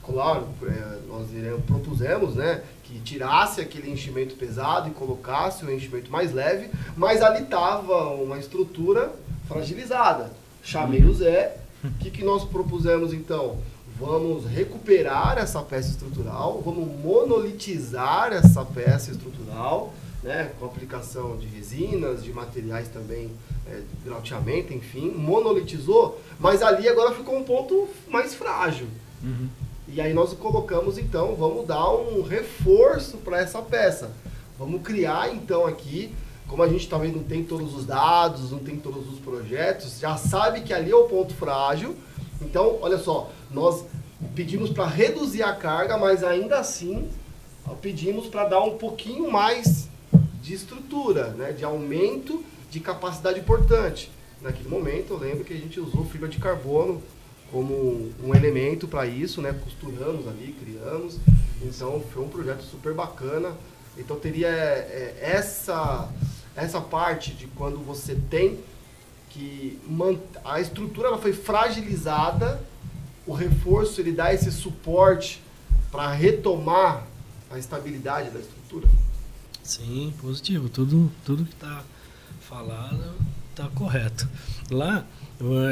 Claro, é, nós iremos- propusemos, né, que tirasse aquele enchimento pesado e colocasse o enchimento mais leve, mas ali estava uma estrutura fragilizada. Chamei o Zé. O que, que nós propusemos então? Vamos recuperar essa peça estrutural, vamos monolitizar essa peça estrutural, né, com aplicação de resinas, de materiais também, é, de grauteamento, enfim, monolitizou, mas ali agora ficou um ponto mais frágil.
Uhum.
E aí nós colocamos então, vamos dar um reforço para essa peça. Vamos criar então aqui, como a gente talvez não tem todos os dados, não tem todos os projetos, já sabe que ali é o ponto frágil. Então, olha só, nós pedimos para reduzir a carga, mas ainda assim pedimos para dar um pouquinho mais de estrutura, né, de aumento de capacidade portante. Naquele momento, eu lembro que a gente usou fibra de carbono como um elemento para isso, né? Costuramos ali, criamos. Então foi um projeto super bacana. Então teria é, essa essa parte de quando você tem que a estrutura ela foi fragilizada, o reforço ele dá esse suporte para retomar a estabilidade da estrutura.
Sim, positivo. Tudo, tudo que está falado está correto. Lá,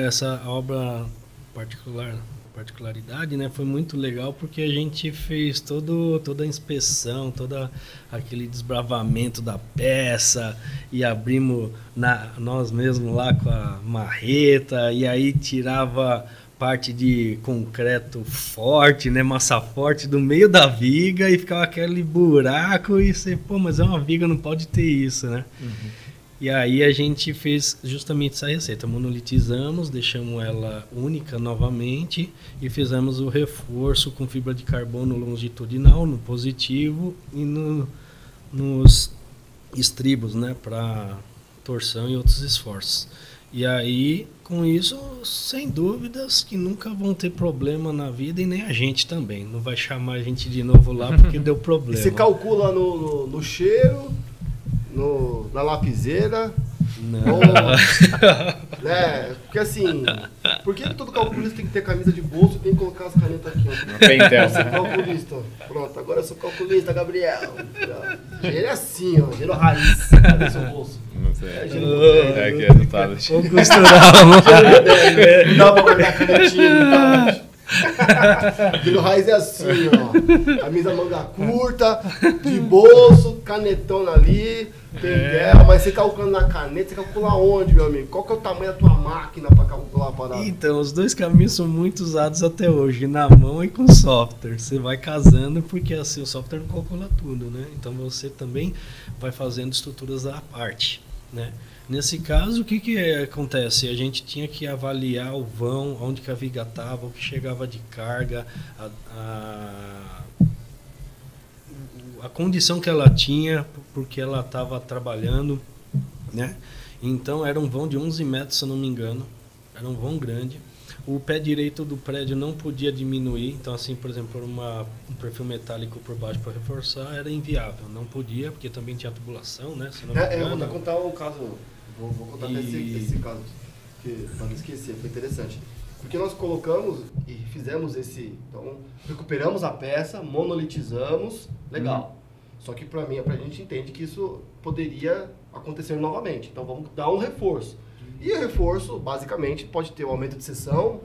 essa obra particular, particularidade, né, foi muito legal porque a gente fez todo, toda a inspeção, todo aquele desbravamento da peça e abrimos na, nós mesmos lá com a marreta e aí tirava parte de concreto forte, né, massa forte do meio da viga e ficava aquele buraco e você, pô, mas é uma viga, não pode ter isso, né? E aí a gente fez justamente essa receita, monolitizamos, deixamos ela única novamente e fizemos o reforço com fibra de carbono longitudinal no positivo e no, nos estribos, né, para torção e outros esforços. E aí, com isso, sem dúvidas que nunca vão ter problema na vida e nem a gente também. Não vai chamar a gente de novo lá porque deu
E
problema.
você calcula no, no, no cheiro, no, na lapiseira,
Não.
ou, né? Porque assim, por que todo calculista tem que ter camisa de bolso e tem que colocar as canetas aqui? ó?
Pentel.
Eu sou calculista. Pronto, agora eu sou calculista, Gabriel. Gênero é assim, ó. Gênero raiz. Cadê seu bolso?
Não sei.
É, gênero
É aqui é do tablet.
Vamos costurar, vamos.
Não dá pra guardar canetinha no tablet. Gênero raiz é assim, ó. Camisa manga curta, de bolso, canetona ali, pentel. Mas você calculando na caneta, você calcula onde, meu amigo? Qual que é o tamanho da tua máquina pra calcular a parada?
Então, os dois caminhos são muito usados até hoje, na mão e com software. Você vai casando porque assim o software não calcula tudo, né? Então você também vai fazendo estruturas à parte, né? Nesse caso, o que, que acontece? A gente tinha que avaliar o vão, onde que a viga estava, o que chegava de carga, a, a, a condição que ela tinha, porque ela estava trabalhando, né? Então era um vão de 11 metros, se eu não me engano, era um vão grande. O pé direito do prédio não podia diminuir, então assim, por exemplo, uma, um perfil metálico por baixo para reforçar era inviável, não podia, porque também tinha tubulação, né? Se não me
É, é, eu vou
engano.
contar um caso. Vou, vou contar até esse,
E-
esse caso, que, pra não esquecer, foi interessante. Porque nós colocamos e fizemos esse. Então, recuperamos a peça, monolitizamos, legal. Só que pra mim, pra gente entende que isso poderia acontecer novamente. Então vamos dar um reforço. E o reforço, basicamente, pode ter o aumento de seção,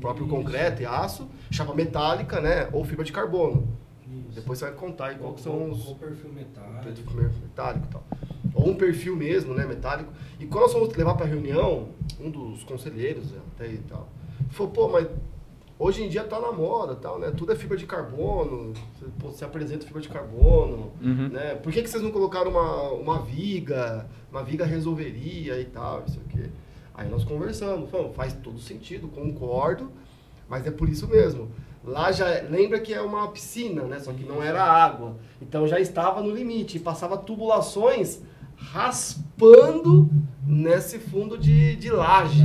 próprio
Isso.
concreto e aço, chapa metálica, né? Ou fibra de carbono. Isso. Depois você vai contar aí qual são os.
Ou perfil metálico.
Perfil metálico e tal. Ou um perfil mesmo, né, metálico. E quando nós fomos levar para reunião, um dos conselheiros até e tal, falou, pô, mas hoje em dia tá na moda, tal, né? Tudo é fibra de carbono, você, apresenta fibra de carbono, uhum. né? Por que, que vocês não colocaram uma, uma viga? Uma viga resolveria e tal, isso aqui. Aí nós conversamos, falamos, faz todo sentido, concordo, mas é por isso mesmo. Lá já lembra que é uma piscina, né? Só que não era água. Então já estava no limite, passava tubulações raspando nesse fundo de, de laje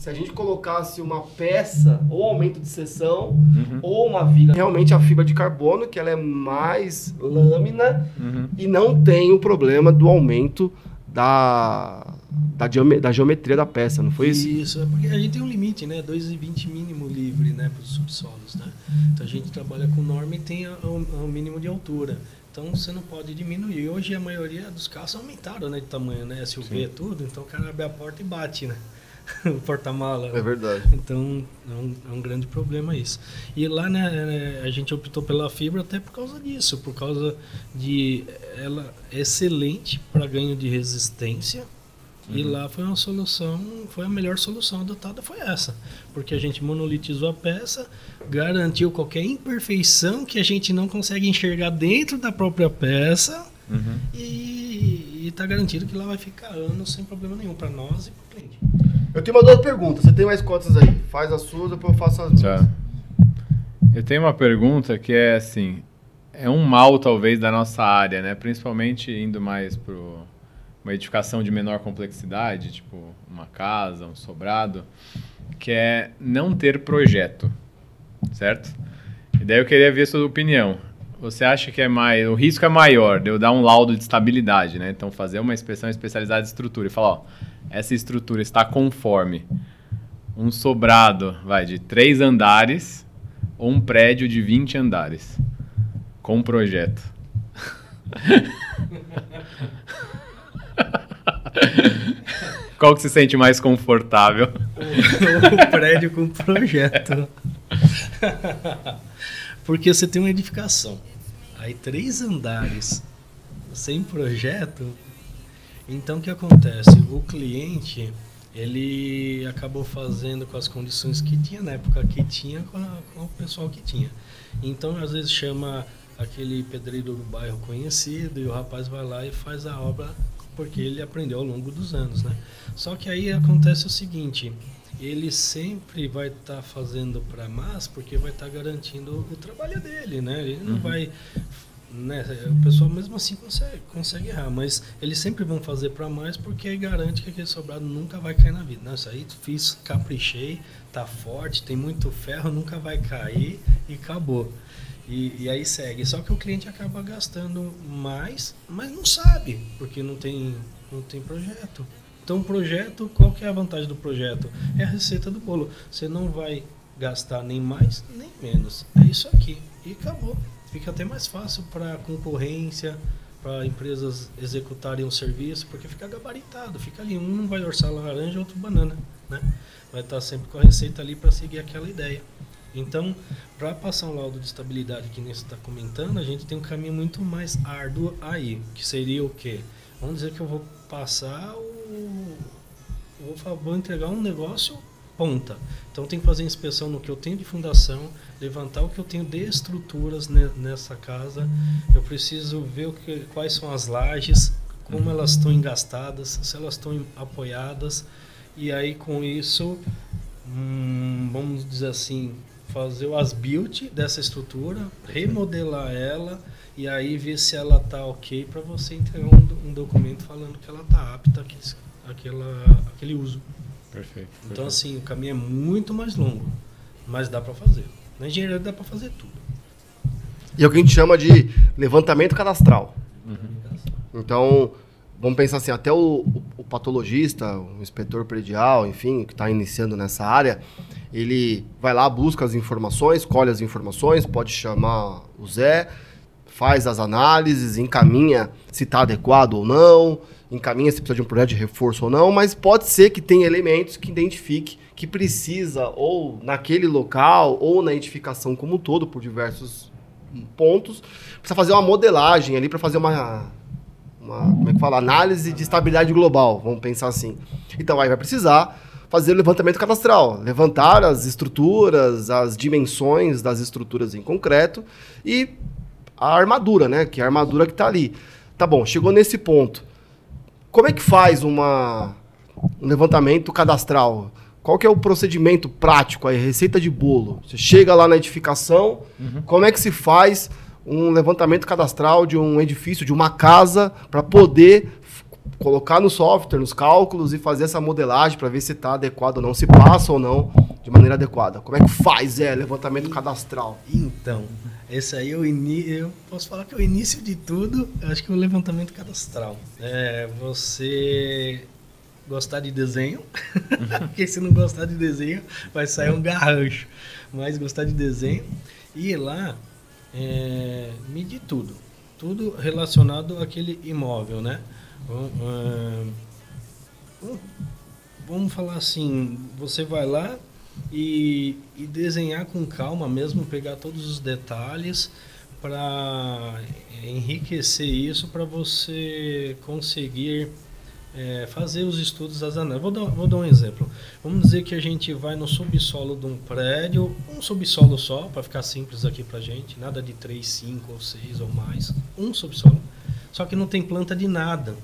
se a gente colocasse uma peça, ou aumento de seção, uhum. ou uma viga, realmente a fibra de carbono, que ela é mais lâmina uhum. e não tem o problema do aumento da, da, da, geometria da peça, não foi isso?
Isso, é porque a gente tem um limite, né? 2,20 mínimo livre né, para os subsolos. Né? Então a gente trabalha com norma e tem o mínimo de altura. Então você não pode diminuir. Hoje a maioria dos carros aumentaram né, de tamanho, né? SUV é tudo, então o cara abre a porta e bate, né? o porta-mala.
É verdade.
Então é um, é um, grande problema isso. E lá né, a gente optou pela fibra até por causa disso, por causa de ela é excelente para ganho de resistência. Uhum. E lá foi uma solução, foi a melhor solução adotada foi essa, porque a gente monolitizou a peça, garantiu qualquer imperfeição que a gente não consegue enxergar dentro da própria peça uhum. e está garantido que lá vai ficar anos sem problema nenhum para nós e para o cliente.
Eu tenho uma duas perguntas. Você tem mais quantas aí? Faz as suas, depois eu faço as minhas.
Eu tenho uma pergunta que é assim, é um mal talvez da nossa área, né? Principalmente indo mais para uma edificação de menor complexidade, tipo uma casa, um sobrado, que é não ter projeto, certo? E daí eu queria ver a sua opinião. Você acha que é mais, o risco é maior de eu dar um laudo de estabilidade, né? Então fazer uma inspeção especializada de estrutura e falar, ó, essa estrutura está conforme um sobrado, vai, de três andares ou um prédio de 20 andares com projeto. Qual que se sente mais confortável?
O, o prédio com projeto. Porque você tem uma edificação. Aí três andares sem projeto, então o que acontece? O cliente ele acabou fazendo com as condições que tinha na época que tinha com, a, com o pessoal que tinha. Então às vezes chama aquele pedreiro do bairro conhecido e o rapaz vai lá e faz a obra porque ele aprendeu ao longo dos anos, né? Só que aí acontece o seguinte, ele sempre vai estar tá fazendo para mais porque vai estar tá garantindo o trabalho dele, né? Ele não uhum. vai né, o pessoal mesmo assim consegue, consegue errar, mas eles sempre vão fazer para mais porque garante que aquele sobrado nunca vai cair na vida. Não, isso aí fiz, caprichei, tá forte, tem muito ferro, nunca vai cair e acabou. E, e, aí segue. Só que o cliente acaba gastando mais, mas não sabe, porque não tem, não tem projeto. Então, o projeto, qual que é a vantagem do projeto? É a receita do bolo. Você não vai gastar nem mais, nem menos. É isso aqui. E acabou fica até mais fácil para concorrência, para empresas executarem um serviço, porque fica gabaritado, fica ali, um vai orçar laranja, outro banana, né? Vai estar sempre com a receita ali para seguir aquela ideia. Então, para passar um laudo de estabilidade que nem você está comentando, a gente tem um caminho muito mais árduo aí, que seria o quê? Vamos dizer que eu vou passar o... Vou, vou entregar um negócio ponta. Então tem que fazer inspeção no que eu tenho de fundação, levantar o que eu tenho de estruturas nessa casa. Eu preciso ver que, quais são as lajes, como elas estão engastadas, se elas estão apoiadas. E aí com isso, hum, vamos dizer assim, fazer o as-built dessa estrutura, remodelar ela e aí ver se ela está ok para você entregar um, um, documento falando que ela está apta àquela, àquele uso.
Perfeito.
Então, assim, o caminho é muito mais longo, mas dá para fazer. Na engenharia dá para fazer tudo.
E é o que a gente chama de levantamento cadastral. Uhum. Então, vamos pensar assim, até o, o, patologista, o inspetor predial, enfim, que está iniciando nessa área, ele vai lá, busca as informações, colhe as informações, pode chamar o Zé, faz as análises, encaminha se está adequado ou não, encaminha se precisa de um projeto de reforço ou não, mas pode ser que tenha elementos que identifique que precisa ou naquele local ou na edificação como um todo por diversos pontos, precisa fazer uma modelagem ali para fazer uma, uma, como é que fala, análise de estabilidade global, vamos pensar assim. Então aí vai precisar fazer o levantamento cadastral, levantar as estruturas, as dimensões das estruturas em concreto e a armadura, né, que é a armadura que está ali. Tá bom, chegou nesse ponto. Como é que faz uma, um levantamento cadastral? Qual que é o procedimento prático aí, receita de bolo? Você chega lá na edificação, uhum. como é que se faz um levantamento cadastral de um edifício, de uma casa, para poder colocar no software, nos cálculos e fazer essa modelagem para ver se está adequado ou não, se passa ou não de maneira adequada. Como é que faz, é, levantamento cadastral?
Então, esse aí é o início, eu posso falar que é o início de tudo, acho que é o levantamento cadastral. É, você gostar de desenho, porque se não gostar de desenho, vai sair um garrancho. Mas gostar de desenho e ir lá é, medir tudo. Tudo relacionado àquele imóvel, né? Vamos falar assim, você vai lá e, e desenhar com calma mesmo, pegar todos os detalhes para enriquecer isso para você conseguir é, fazer os estudos das análises. Vou dar, vou dar um exemplo. Vamos dizer que a gente vai no subsolo de um prédio, um subsolo só, para ficar simples aqui para gente, nada de 3, 5 ou 6 ou mais, um subsolo. Só que não tem planta de nada.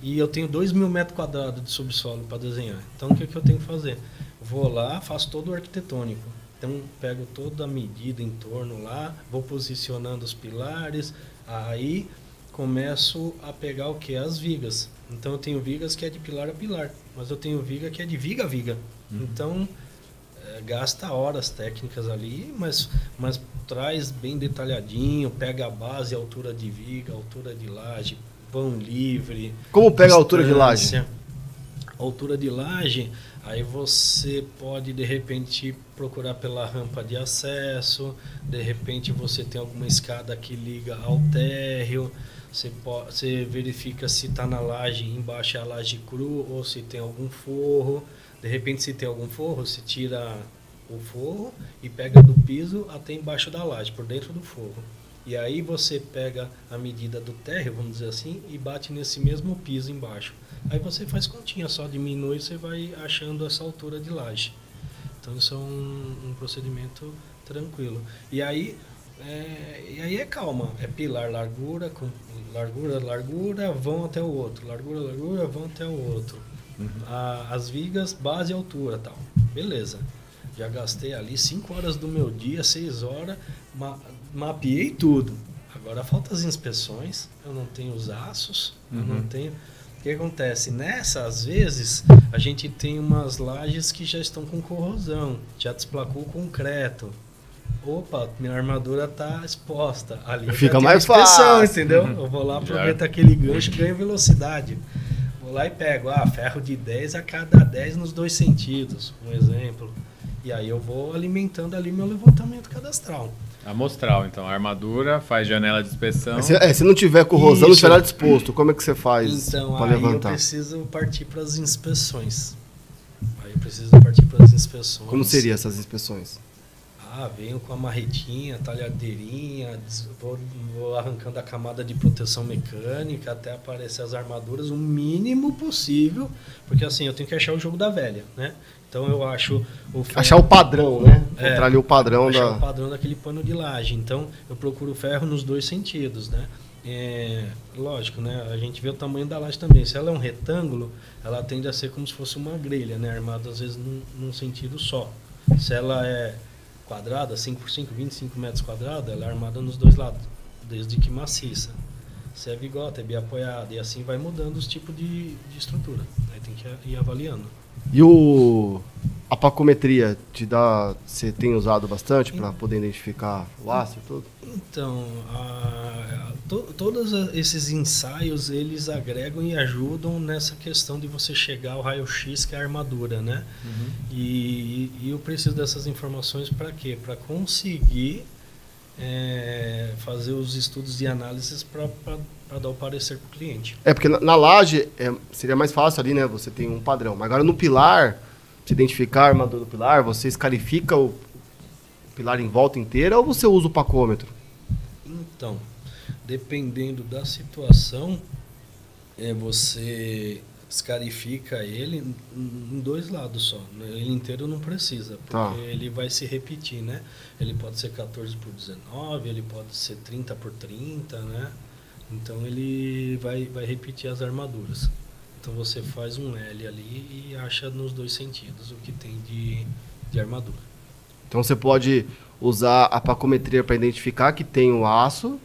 E eu tenho 2 mil metros quadrados de subsolo para desenhar. Então o que, que eu tenho que fazer? Vou lá, faço todo o arquitetônico. Então pego toda a medida em torno lá, vou posicionando os pilares, aí começo a pegar o que? As vigas. Então eu tenho vigas que é de pilar a pilar, mas eu tenho viga que é de viga a viga. Uhum. Então é, gasta horas técnicas ali, mas, mas traz bem detalhadinho, pega a base, a altura de viga, a altura de laje, vão livre.
Como pega a altura de laje?
Altura de laje, aí você pode de repente procurar pela rampa de acesso, de repente você tem alguma escada que liga ao térreo, você, pode, você verifica se está na laje, embaixo é a laje cru ou se tem algum forro. De repente, se tem algum forro, você tira o forro e pega do piso até embaixo da laje, por dentro do forro. E aí você pega a medida do térreo, vamos dizer assim, e bate nesse mesmo piso embaixo. Aí você faz continha, só diminui e você vai achando essa altura de laje. Então isso é um, um procedimento tranquilo. E aí, é, e aí é calma, é pilar, largura, com largura, largura, vão até o outro, largura, largura, vão até o outro. Uhum. A, as vigas, base e altura tal. Beleza. Já gastei ali 5 horas do meu dia, 6 horas, ma mapeei tudo. Agora falta as inspeções, eu não tenho os aços, uhum. eu não uhum. tenho. O que acontece? Nessa, às vezes, a gente tem umas lajes que já estão com corrosão, já desplacou o concreto. Opa, minha armadura está exposta. Ali
Fica mais fácil.
entendeu? Uhum. Eu vou lá, aproveito aquele gancho e ganho velocidade. Vou lá e pego, ah, ferro de 10 a cada 10 nos dois sentidos, um exemplo. E aí eu vou alimentando ali meu levantamento cadastral.
Amostral, então. A armadura faz janela de inspeção.
Se, é, se não tiver corrosão, Isso. não tiver disposto, como é que você faz
então, para levantar? eu preciso partir para as inspeções. Aí eu preciso partir para as inspeções.
Como seriam essas inspeções?
Ah, venho com a marretinha, talhadeirinha, vou, vou, arrancando a camada de proteção mecânica até aparecer as armaduras o mínimo possível, porque assim, eu tenho que achar o jogo da velha, né? Então eu acho
o ferro, achar o padrão, né? É, Encontrar ali o padrão
achar da o padrão daquele pano de laje. Então eu procuro ferro nos dois sentidos, né? É, lógico, né? A gente vê o tamanho da laje também. Se ela é um retângulo, ela tende a ser como se fosse uma grelha, né? Armada às vezes num, num sentido só. Se ela é quadrada, 5 por 5, 25 metros quadrados, ela é armada nos dois lados, desde que maciça. Se é bigota, é biapoiada, e assim vai mudando os tipos de, de estrutura. Aí tem que ir avaliando.
E o a pacometria te dá, você tem usado bastante para poder identificar o aço e tudo?
Então, a, to, todos esses ensaios eles agregam e ajudam nessa questão de você chegar ao raio-x que é a armadura, né? Uhum. E, e, eu preciso dessas informações para quê? Para conseguir é, fazer os estudos de análises para dar o parecer para o cliente.
É, porque na, na laje é, seria mais fácil ali, né? Você tem um padrão. Mas agora no pilar, se identificar a armadura do pilar, você escarifica o, pilar em volta inteira ou você usa o pacômetro?
Então, dependendo da situação, é, você escarifica ele em dois lados só. Né? Ele inteiro não precisa, porque tá. ele vai se repetir, né? Ele pode ser 14 por 19, ele pode ser 30 por 30, né? Então ele vai, vai repetir as armaduras. Então você faz um L ali e acha nos dois sentidos o que tem de, de armadura.
Então você pode usar a pacometria para identificar que tem o aço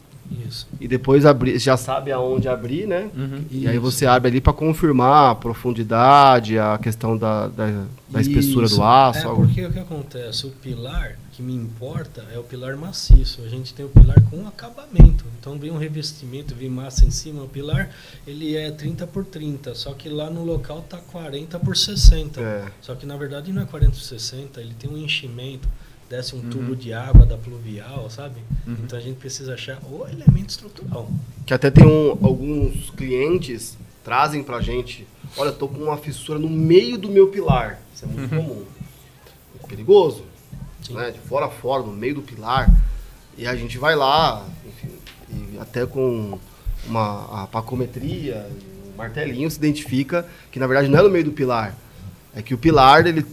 isso. E depois abrir, já sabe aonde abrir, né? Uhum. E aí você abre ali para confirmar a profundidade, a questão da, da, da espessura do aço. É
algo. porque o que acontece? O pilar que me importa é o pilar maciço. A gente tem o pilar com acabamento. Então vem um revestimento, vem massa em cima. O pilar ele é 30 por 30, só que lá no local tá 40 por 60. É. Só que na verdade não é 40 por 60, ele tem um enchimento desce um uhum. tubo de água da pluvial, sabe? Uhum. Então a gente precisa achar o elemento estrutural.
Que até tem um, alguns clientes trazem pra gente, olha, eu tô com uma fissura no meio do meu pilar. Isso é muito uhum. comum. É perigoso. Né? De fora a fora, no meio do pilar. E a gente vai lá, enfim, e até com uma a pacometria, um martelinho, se identifica que na verdade não é no meio do pilar. É que o pilar, ele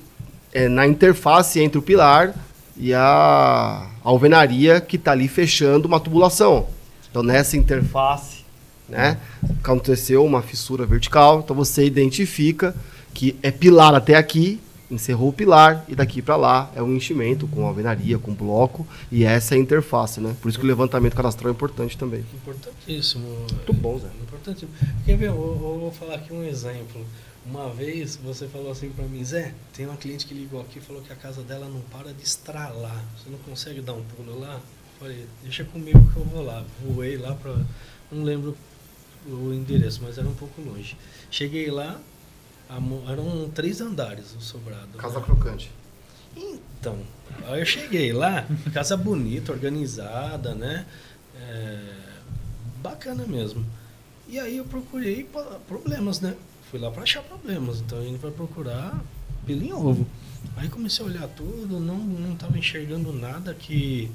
é na interface entre o pilar e a alvenaria que está ali fechando uma tubulação. Então, nessa interface, né, aconteceu uma fissura vertical, então você identifica que é pilar até aqui, encerrou o pilar e daqui para lá é um enchimento com alvenaria, com bloco e essa é a interface, né? Por isso que o levantamento cadastral é importante também.
Importantíssimo.
Muito bom, Zé.
Importantíssimo. Quer ver? Eu vou falar aqui um exemplo. Uma vez você falou assim para mim, Zé, tem uma cliente que ligou aqui e falou que a casa dela não para de estralar. Você não consegue dar um pulo lá? Falei, deixa comigo que eu vou lá. Voei lá para. Não lembro o endereço, mas era um pouco longe. Cheguei lá, eram três andares o sobrado.
Casa né? crocante.
Então, aí eu cheguei lá, casa bonita, organizada, né? É, bacana mesmo. E aí eu procurei problemas, né? Fui lá para achar problemas. Então a gente vai procurar pelo em ovo. Aí comecei a olhar tudo, não não estava enxergando nada que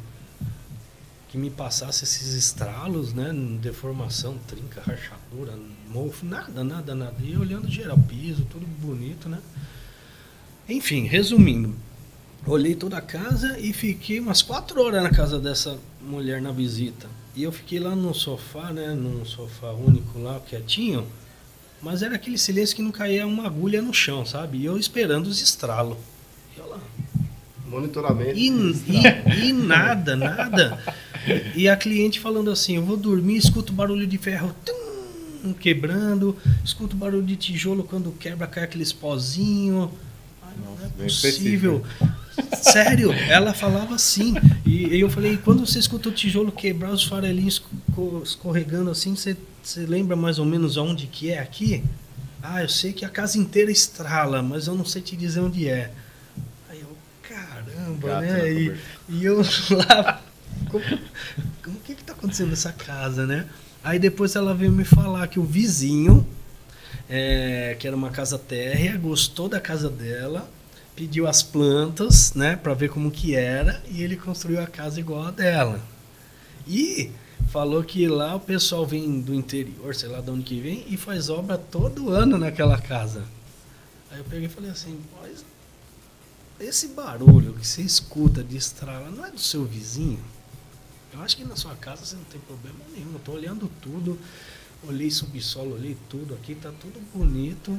que me passasse esses estralos, né, deformação, trinca, rachadura, mofo, nada, nada, nada. E olhando geral, piso, tudo bonito, né? Enfim, resumindo, olhei toda a casa e fiquei umas quatro horas na casa dessa mulher na visita. E eu fiquei lá no sofá, né, num sofá único lá, quietinho. Mas era aquele silêncio que não caía uma agulha no chão, sabe? E eu esperando os estralos. E lá.
Monitoramento.
E, e, e, nada, nada. E a cliente falando assim: eu vou dormir, escuto barulho de ferro tum, quebrando, escuto barulho de tijolo quando quebra, cai aqueles pozinhos. Não é possível. Sério, ela falava assim. E, eu falei, quando você escuta o tijolo quebrar, os farelinhos escorregando assim, você você lembra mais ou menos onde que é aqui? Ah, eu sei que a casa inteira estrala, mas eu não sei te dizer onde é. Aí eu, caramba, Gato né? E, e, eu lá, como, como que que tá acontecendo nessa casa, né? Aí depois ela veio me falar que o vizinho, é, que era uma casa térrea, gostou da casa dela, pediu as plantas, né, para ver como que era, e ele construiu a casa igual a dela. E falou que lá o pessoal vem do interior, sei lá de onde que vem, e faz obra todo ano naquela casa. Aí eu peguei e falei assim, mas esse barulho que você escuta de estrala não é do seu vizinho? Eu acho que na sua casa você não tem problema nenhum. Eu tô olhando tudo, olhei subsolo, olhei tudo aqui, tá tudo bonito.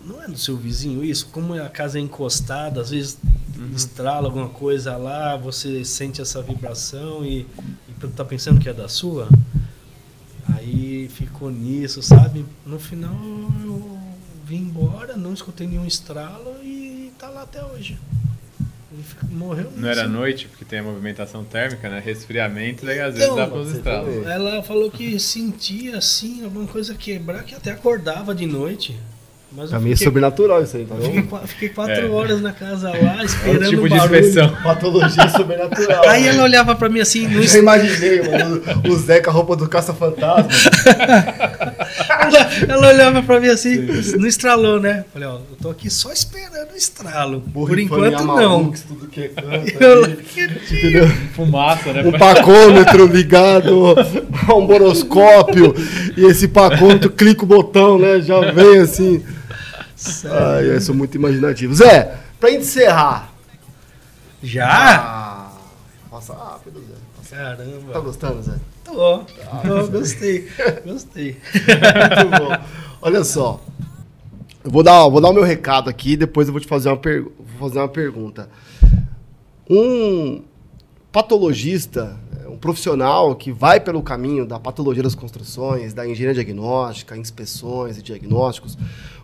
Não é do seu vizinho isso? Como a casa é encostada, às vezes uhum. estrala alguma coisa lá, você sente essa vibração e, tá pensando que é da sua? Aí ficou nisso, sabe? No final eu vim embora, não escutei nenhum estralo e tá lá até hoje. Morreu
Não era noite, porque tem a movimentação térmica, né? Resfriamento, daí às vezes dá para os estralos.
Ela falou que sentia assim, alguma coisa quebrar, que até acordava de noite.
Mas pra mim é sobrenatural isso aí, tá
fiquei, fiquei, quatro é. horas na casa lá, esperando é um tipo o
de inspeção. Patologia sobrenatural.
Aí ela olhava pra mim assim...
No... Eu imaginei, mano, o Zé com a roupa do caça-fantasma.
ela, ela olhava pra mim assim, não estralou, né? Falei, ó, eu tô aqui só esperando o estralo. Por enquanto, não.
Tudo que é canto,
Eu
entendeu?
Fumaça, né?
um pacômetro ligado a um boroscópio e esse pacômetro clica o botão, né? Já vem assim. Ai, eu sou muito imaginativo. Zé, pra encerrar.
Já?
Ah, passa rápido, Zé. Passa- Tá
Caramba.
gostando, Zé?
Tô, tô, gostei, gostei.
Muito bom. Olha só. Eu vou dar, vou dar o meu recado aqui, depois eu vou te fazer uma, per- vou fazer uma pergunta. Um patologista, profissional que vai pelo caminho da patologia das construções, da engenharia diagnóstica, inspeções e diagnósticos,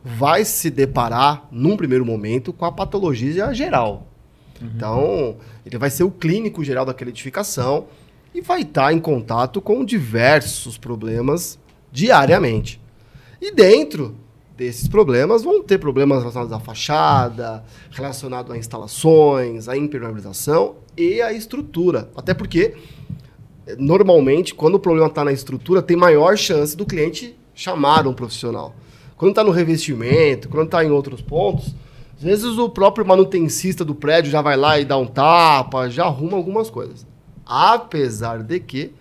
vai se deparar, num primeiro momento, com a patologia geral. Então, ele vai ser o clínico geral daquela edificação e vai estar em contato com diversos problemas diariamente. E dentro desses problemas vão ter problemas relacionados à fachada, relacionados a instalações, à impermeabilização e à estrutura. Até porque, normalmente, quando o problema está na estrutura, tem maior chance do cliente chamar um profissional. Quando está no revestimento, quando está em outros pontos, às vezes o próprio manutencista do prédio já vai lá e dá um tapa, já arruma algumas coisas. Apesar de que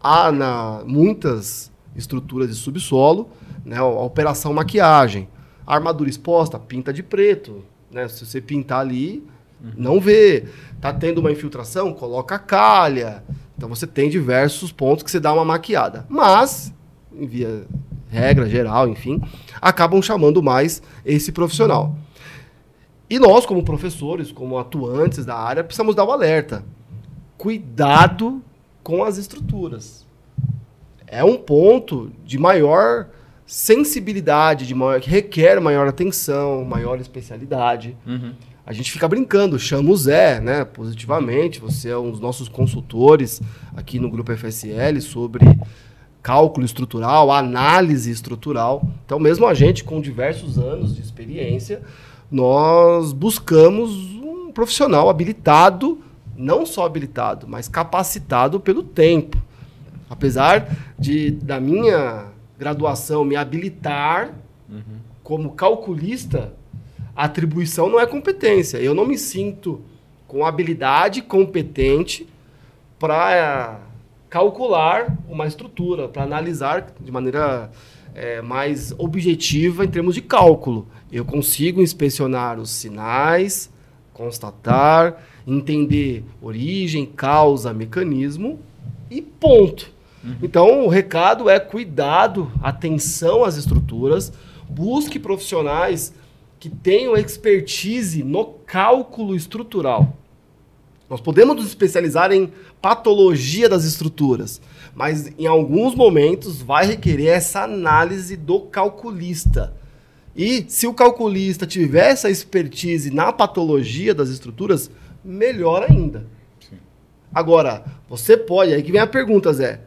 há na muitas estruturas de subsolo, né, a operação maquiagem, a armadura exposta, pinta de preto, né, se você pintar ali, não vê. Tá tendo uma infiltração, coloca calha. Então você tem diversos pontos que você dá uma maquiada. Mas, via regra geral, enfim, acabam chamando mais esse profissional. E nós, como professores, como atuantes da área, precisamos dar o alerta. Cuidado com as estruturas. É um ponto de maior sensibilidade, de maior, que requer maior atenção, maior especialidade.
Uhum.
A gente fica brincando, chama o Zé, né, positivamente. Você é um dos nossos consultores aqui no Grupo FSL sobre cálculo estrutural, análise estrutural. Então, mesmo a gente com diversos anos de experiência, nós buscamos um profissional habilitado, não só habilitado, mas capacitado pelo tempo. Apesar de da minha graduação me habilitar como calculista, atribuição não é competência. Eu não me sinto com habilidade competente para calcular uma estrutura, para analisar de maneira é, mais objetiva em termos de cálculo. Eu consigo inspecionar os sinais, constatar, entender origem, causa, mecanismo e ponto. Então, o recado é cuidado, atenção às estruturas, busque profissionais que tenham expertise no cálculo estrutural. Nós podemos nos especializar em patologia das estruturas, mas em alguns momentos vai requerer essa análise do calculista. E se o calculista tiver essa expertise na patologia das estruturas, melhor ainda.
Sim.
Agora, você pode, aí que vem a pergunta, Zé.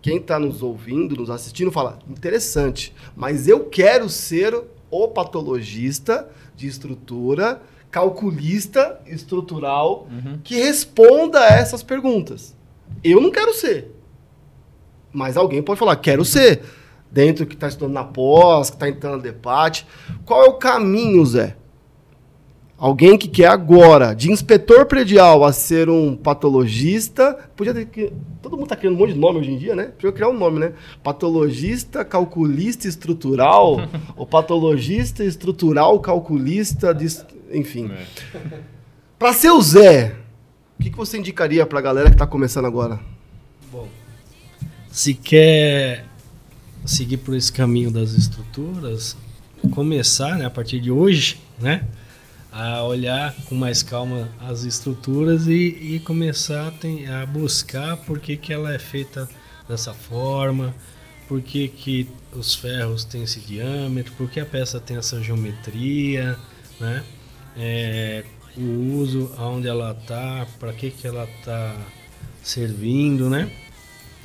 Quem está nos ouvindo, nos assistindo, fala: interessante, mas eu quero ser o patologista de estrutura, calculista estrutural, que responda a essas perguntas. Eu não quero ser. Mas alguém pode falar: quero ser. Dentro que está estudando na pós, que está entrando no debate. Qual é o caminho, Zé? Alguém que quer agora, de inspetor predial a ser um patologista, podia ter que. Todo mundo está criando um monte de nome hoje em dia, né? Podia criar um nome, né? Patologista, calculista estrutural, ou patologista estrutural, calculista, de, enfim.
É.
Para ser o Zé, o que, que você indicaria para a galera que está começando agora?
Bom, se quer seguir por esse caminho das estruturas, começar, né, a partir de hoje, né, a olhar com mais calma as estruturas e, e começar a, a buscar por que, que ela é feita dessa forma, por que, que os ferros têm esse diâmetro, por que a peça tem essa geometria, né? É, o uso, aonde ela tá, para que, que ela tá servindo, né?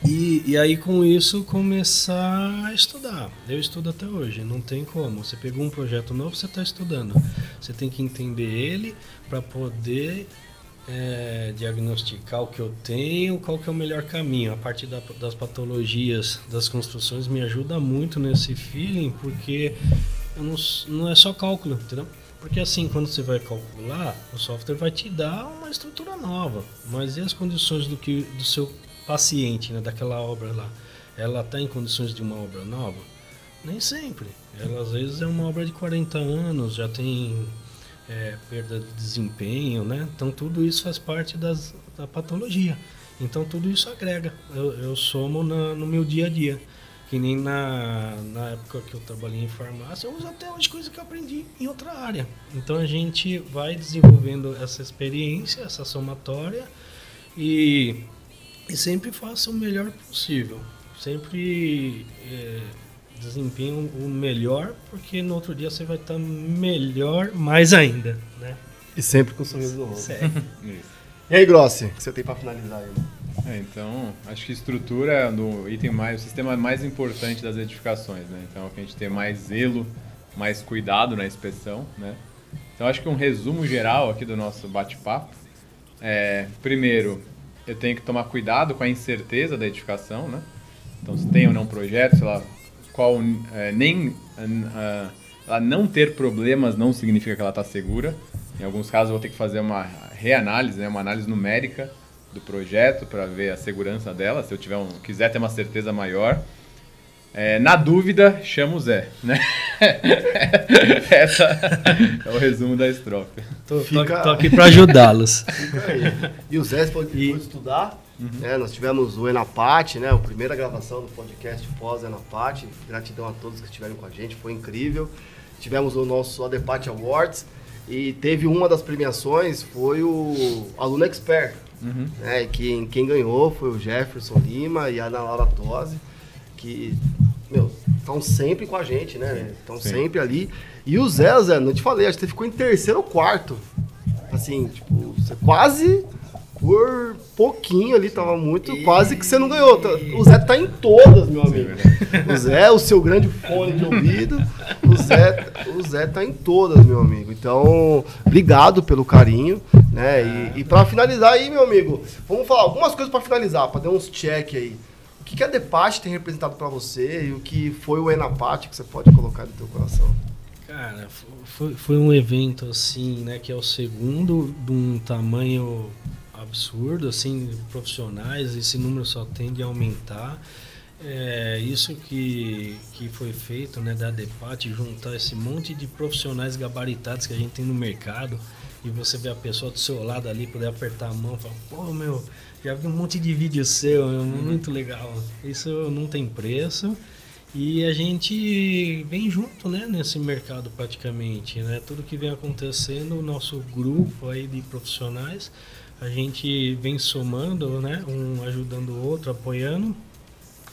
E, e aí com isso começar a estudar. Eu estudo até hoje, não tem como. Você pegou um projeto novo, você está estudando. Você tem que entender ele para poder é, diagnosticar o que eu tenho, qual que é o melhor caminho. A parte da, das patologias, das construções me ajuda muito nesse feeling, porque não, não é só cálculo, entendeu? Porque assim, quando você vai calcular, o software vai te dar uma estrutura nova, mas e as condições do que do seu paciente, né, daquela obra lá? Ela está em condições de uma obra nova? Nem sempre. Ela às vezes é uma obra de 40 anos, já tem é, perda de desempenho, né? Então tudo isso faz parte das, da patologia. Então tudo isso agrega. Eu, eu somo na, no meu dia a dia. Que nem na, na época que eu trabalhei em farmácia, eu uso até hoje coisa que eu aprendi em outra área. Então a gente vai desenvolvendo essa experiência, essa somatória e, e sempre faça o melhor possível. Sempre é, desempenho o melhor, porque no outro dia você vai estar melhor mais ainda, né?
E sempre com o sorriso do rosto. e aí, Grossi, o que você tem para finalizar aí?
É, então, acho que estrutura é do item mais, o sistema mais importante das edificações, né? Então, que a gente tem mais zelo, mais cuidado na inspeção, né? Então, acho que um resumo geral aqui do nosso bate-papo é, primeiro, eu tenho que tomar cuidado com a incerteza da edificação, né? Então, se tem ou não projeto, sei lá, qual é, nem uh, ela não ter problemas não significa que ela está segura. Em alguns casos, eu vou ter que fazer uma reanálise, né, uma análise numérica do projeto para ver a segurança dela, se eu tiver um, quiser ter uma certeza maior. É, na dúvida, chama o Zé. Né? Essa é o resumo da estrofe.
Tô, Fica... tô aqui para ajudá-los.
E o Zé pode e... estudar Uhum. Né, nós tivemos o Enapate, né, a primeira gravação do podcast pós-Enapate. Gratidão a todos que estiveram com a gente, foi incrível. Tivemos o nosso Adepate Awards e teve uma das premiações, foi o Aluno Expert. Uhum. Né, quem, quem ganhou foi o Jefferson Lima e a Ana Laura Tosi, que estão sempre com a gente, né? Estão sempre ali. E o Zé, Zé, não te falei, acho que você ficou em terceiro ou quarto. Assim, tipo, você quase por pouquinho ali, tava muito. E... Quase que você não ganhou. O Zé tá em todas, meu amigo. O Zé, o seu grande fone de ouvido. O Zé, o Zé tá em todas, meu amigo. Então, obrigado pelo carinho. Né? E, e para finalizar aí, meu amigo, vamos falar algumas coisas para finalizar, para dar uns check aí. Que, que a Depate tem representado para você e o que foi o Enapate que você pode colocar no teu coração?
Cara, foi, foi um evento assim, né, que é o segundo de um tamanho absurdo, assim, profissionais, esse número só tende a aumentar. É, isso que, que foi feito, né, da DEPAT, juntar esse monte de profissionais gabaritados que a gente tem no mercado e você vê a pessoa do seu lado ali, poder apertar a mão falar, pô, meu, já vi um monte de vídeo seu, é muito legal. Isso não tem preço. E a gente vem junto, né, nesse mercado praticamente, né? Tudo que vem acontecendo, o nosso grupo aí de profissionais a gente vem somando, né? Um ajudando o outro, apoiando.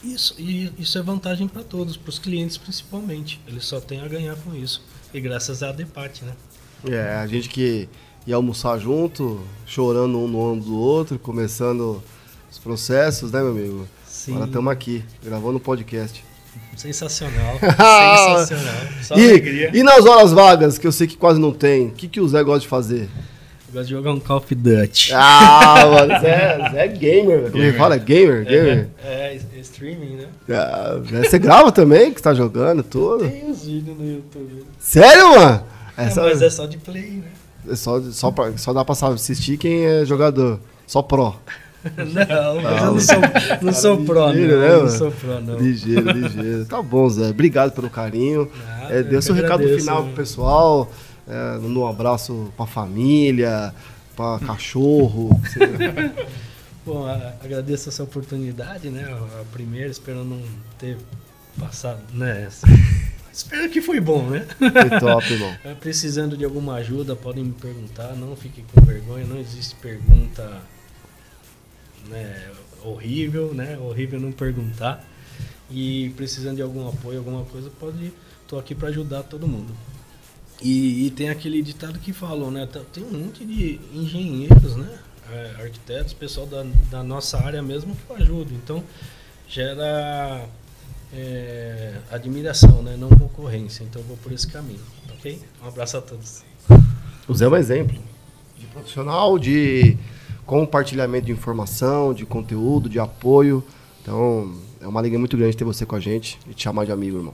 Isso, e isso é vantagem para todos, para os clientes principalmente. Eles só têm a ganhar com isso. E graças à Depart, né?
É, a gente que ia almoçar junto, chorando um no ombro do outro, começando os processos, né, meu amigo? Sim. Agora estamos aqui, gravando um podcast.
Sensacional. Sensacional.
Só e, alegria. E nas horas vagas, que eu sei que quase não tem, o que, que o Zé gosta de fazer?
Gosto de jogar um Call of Duty.
Ah, mano, Zé, Zé é gamer. Como ele fala? Gamer? Gamer?
É, é, é streaming, né?
Ah, você grava também, que você tá jogando tudo?
Tem os vídeos no YouTube.
Sério, mano?
É, Essa... mas é só de play, né?
É só, só, pra, só dá pra assistir quem é jogador. Só pro.
Não, mas eu não sou, não sou pro, ligeiro, não. Né, não sou pro, não.
Ligeiro, ligeiro. Tá bom, Zé. Obrigado pelo carinho. Ah, é, dê seu recado final pro pessoal é, um abraço para família, para cachorro.
Bom, agradeço essa oportunidade, né? A primeira, espero não ter passado, né? Espero que foi bom, né?
Foi top, irmão.
É, precisando de alguma ajuda, podem me perguntar, não fiquem com vergonha, não existe pergunta né, horrível, né? Horrível não perguntar. E precisando de algum apoio, alguma coisa, pode. Tô aqui para ajudar todo mundo. E, e, tem aquele ditado que falam, né? Tem um monte de engenheiros, né? É, arquitetos, pessoal da, da nossa área mesmo que ajudam. Então, gera é, admiração, né? Não concorrência. Então, eu vou por esse caminho, ok? Um abraço a todos.
O Zé é um exemplo. de profissional, de compartilhamento de informação, de conteúdo, de apoio. Então, é uma alegria muito grande ter você com a gente e te chamar de amigo, irmão.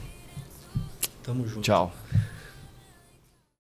Tamo junto.
Tchau.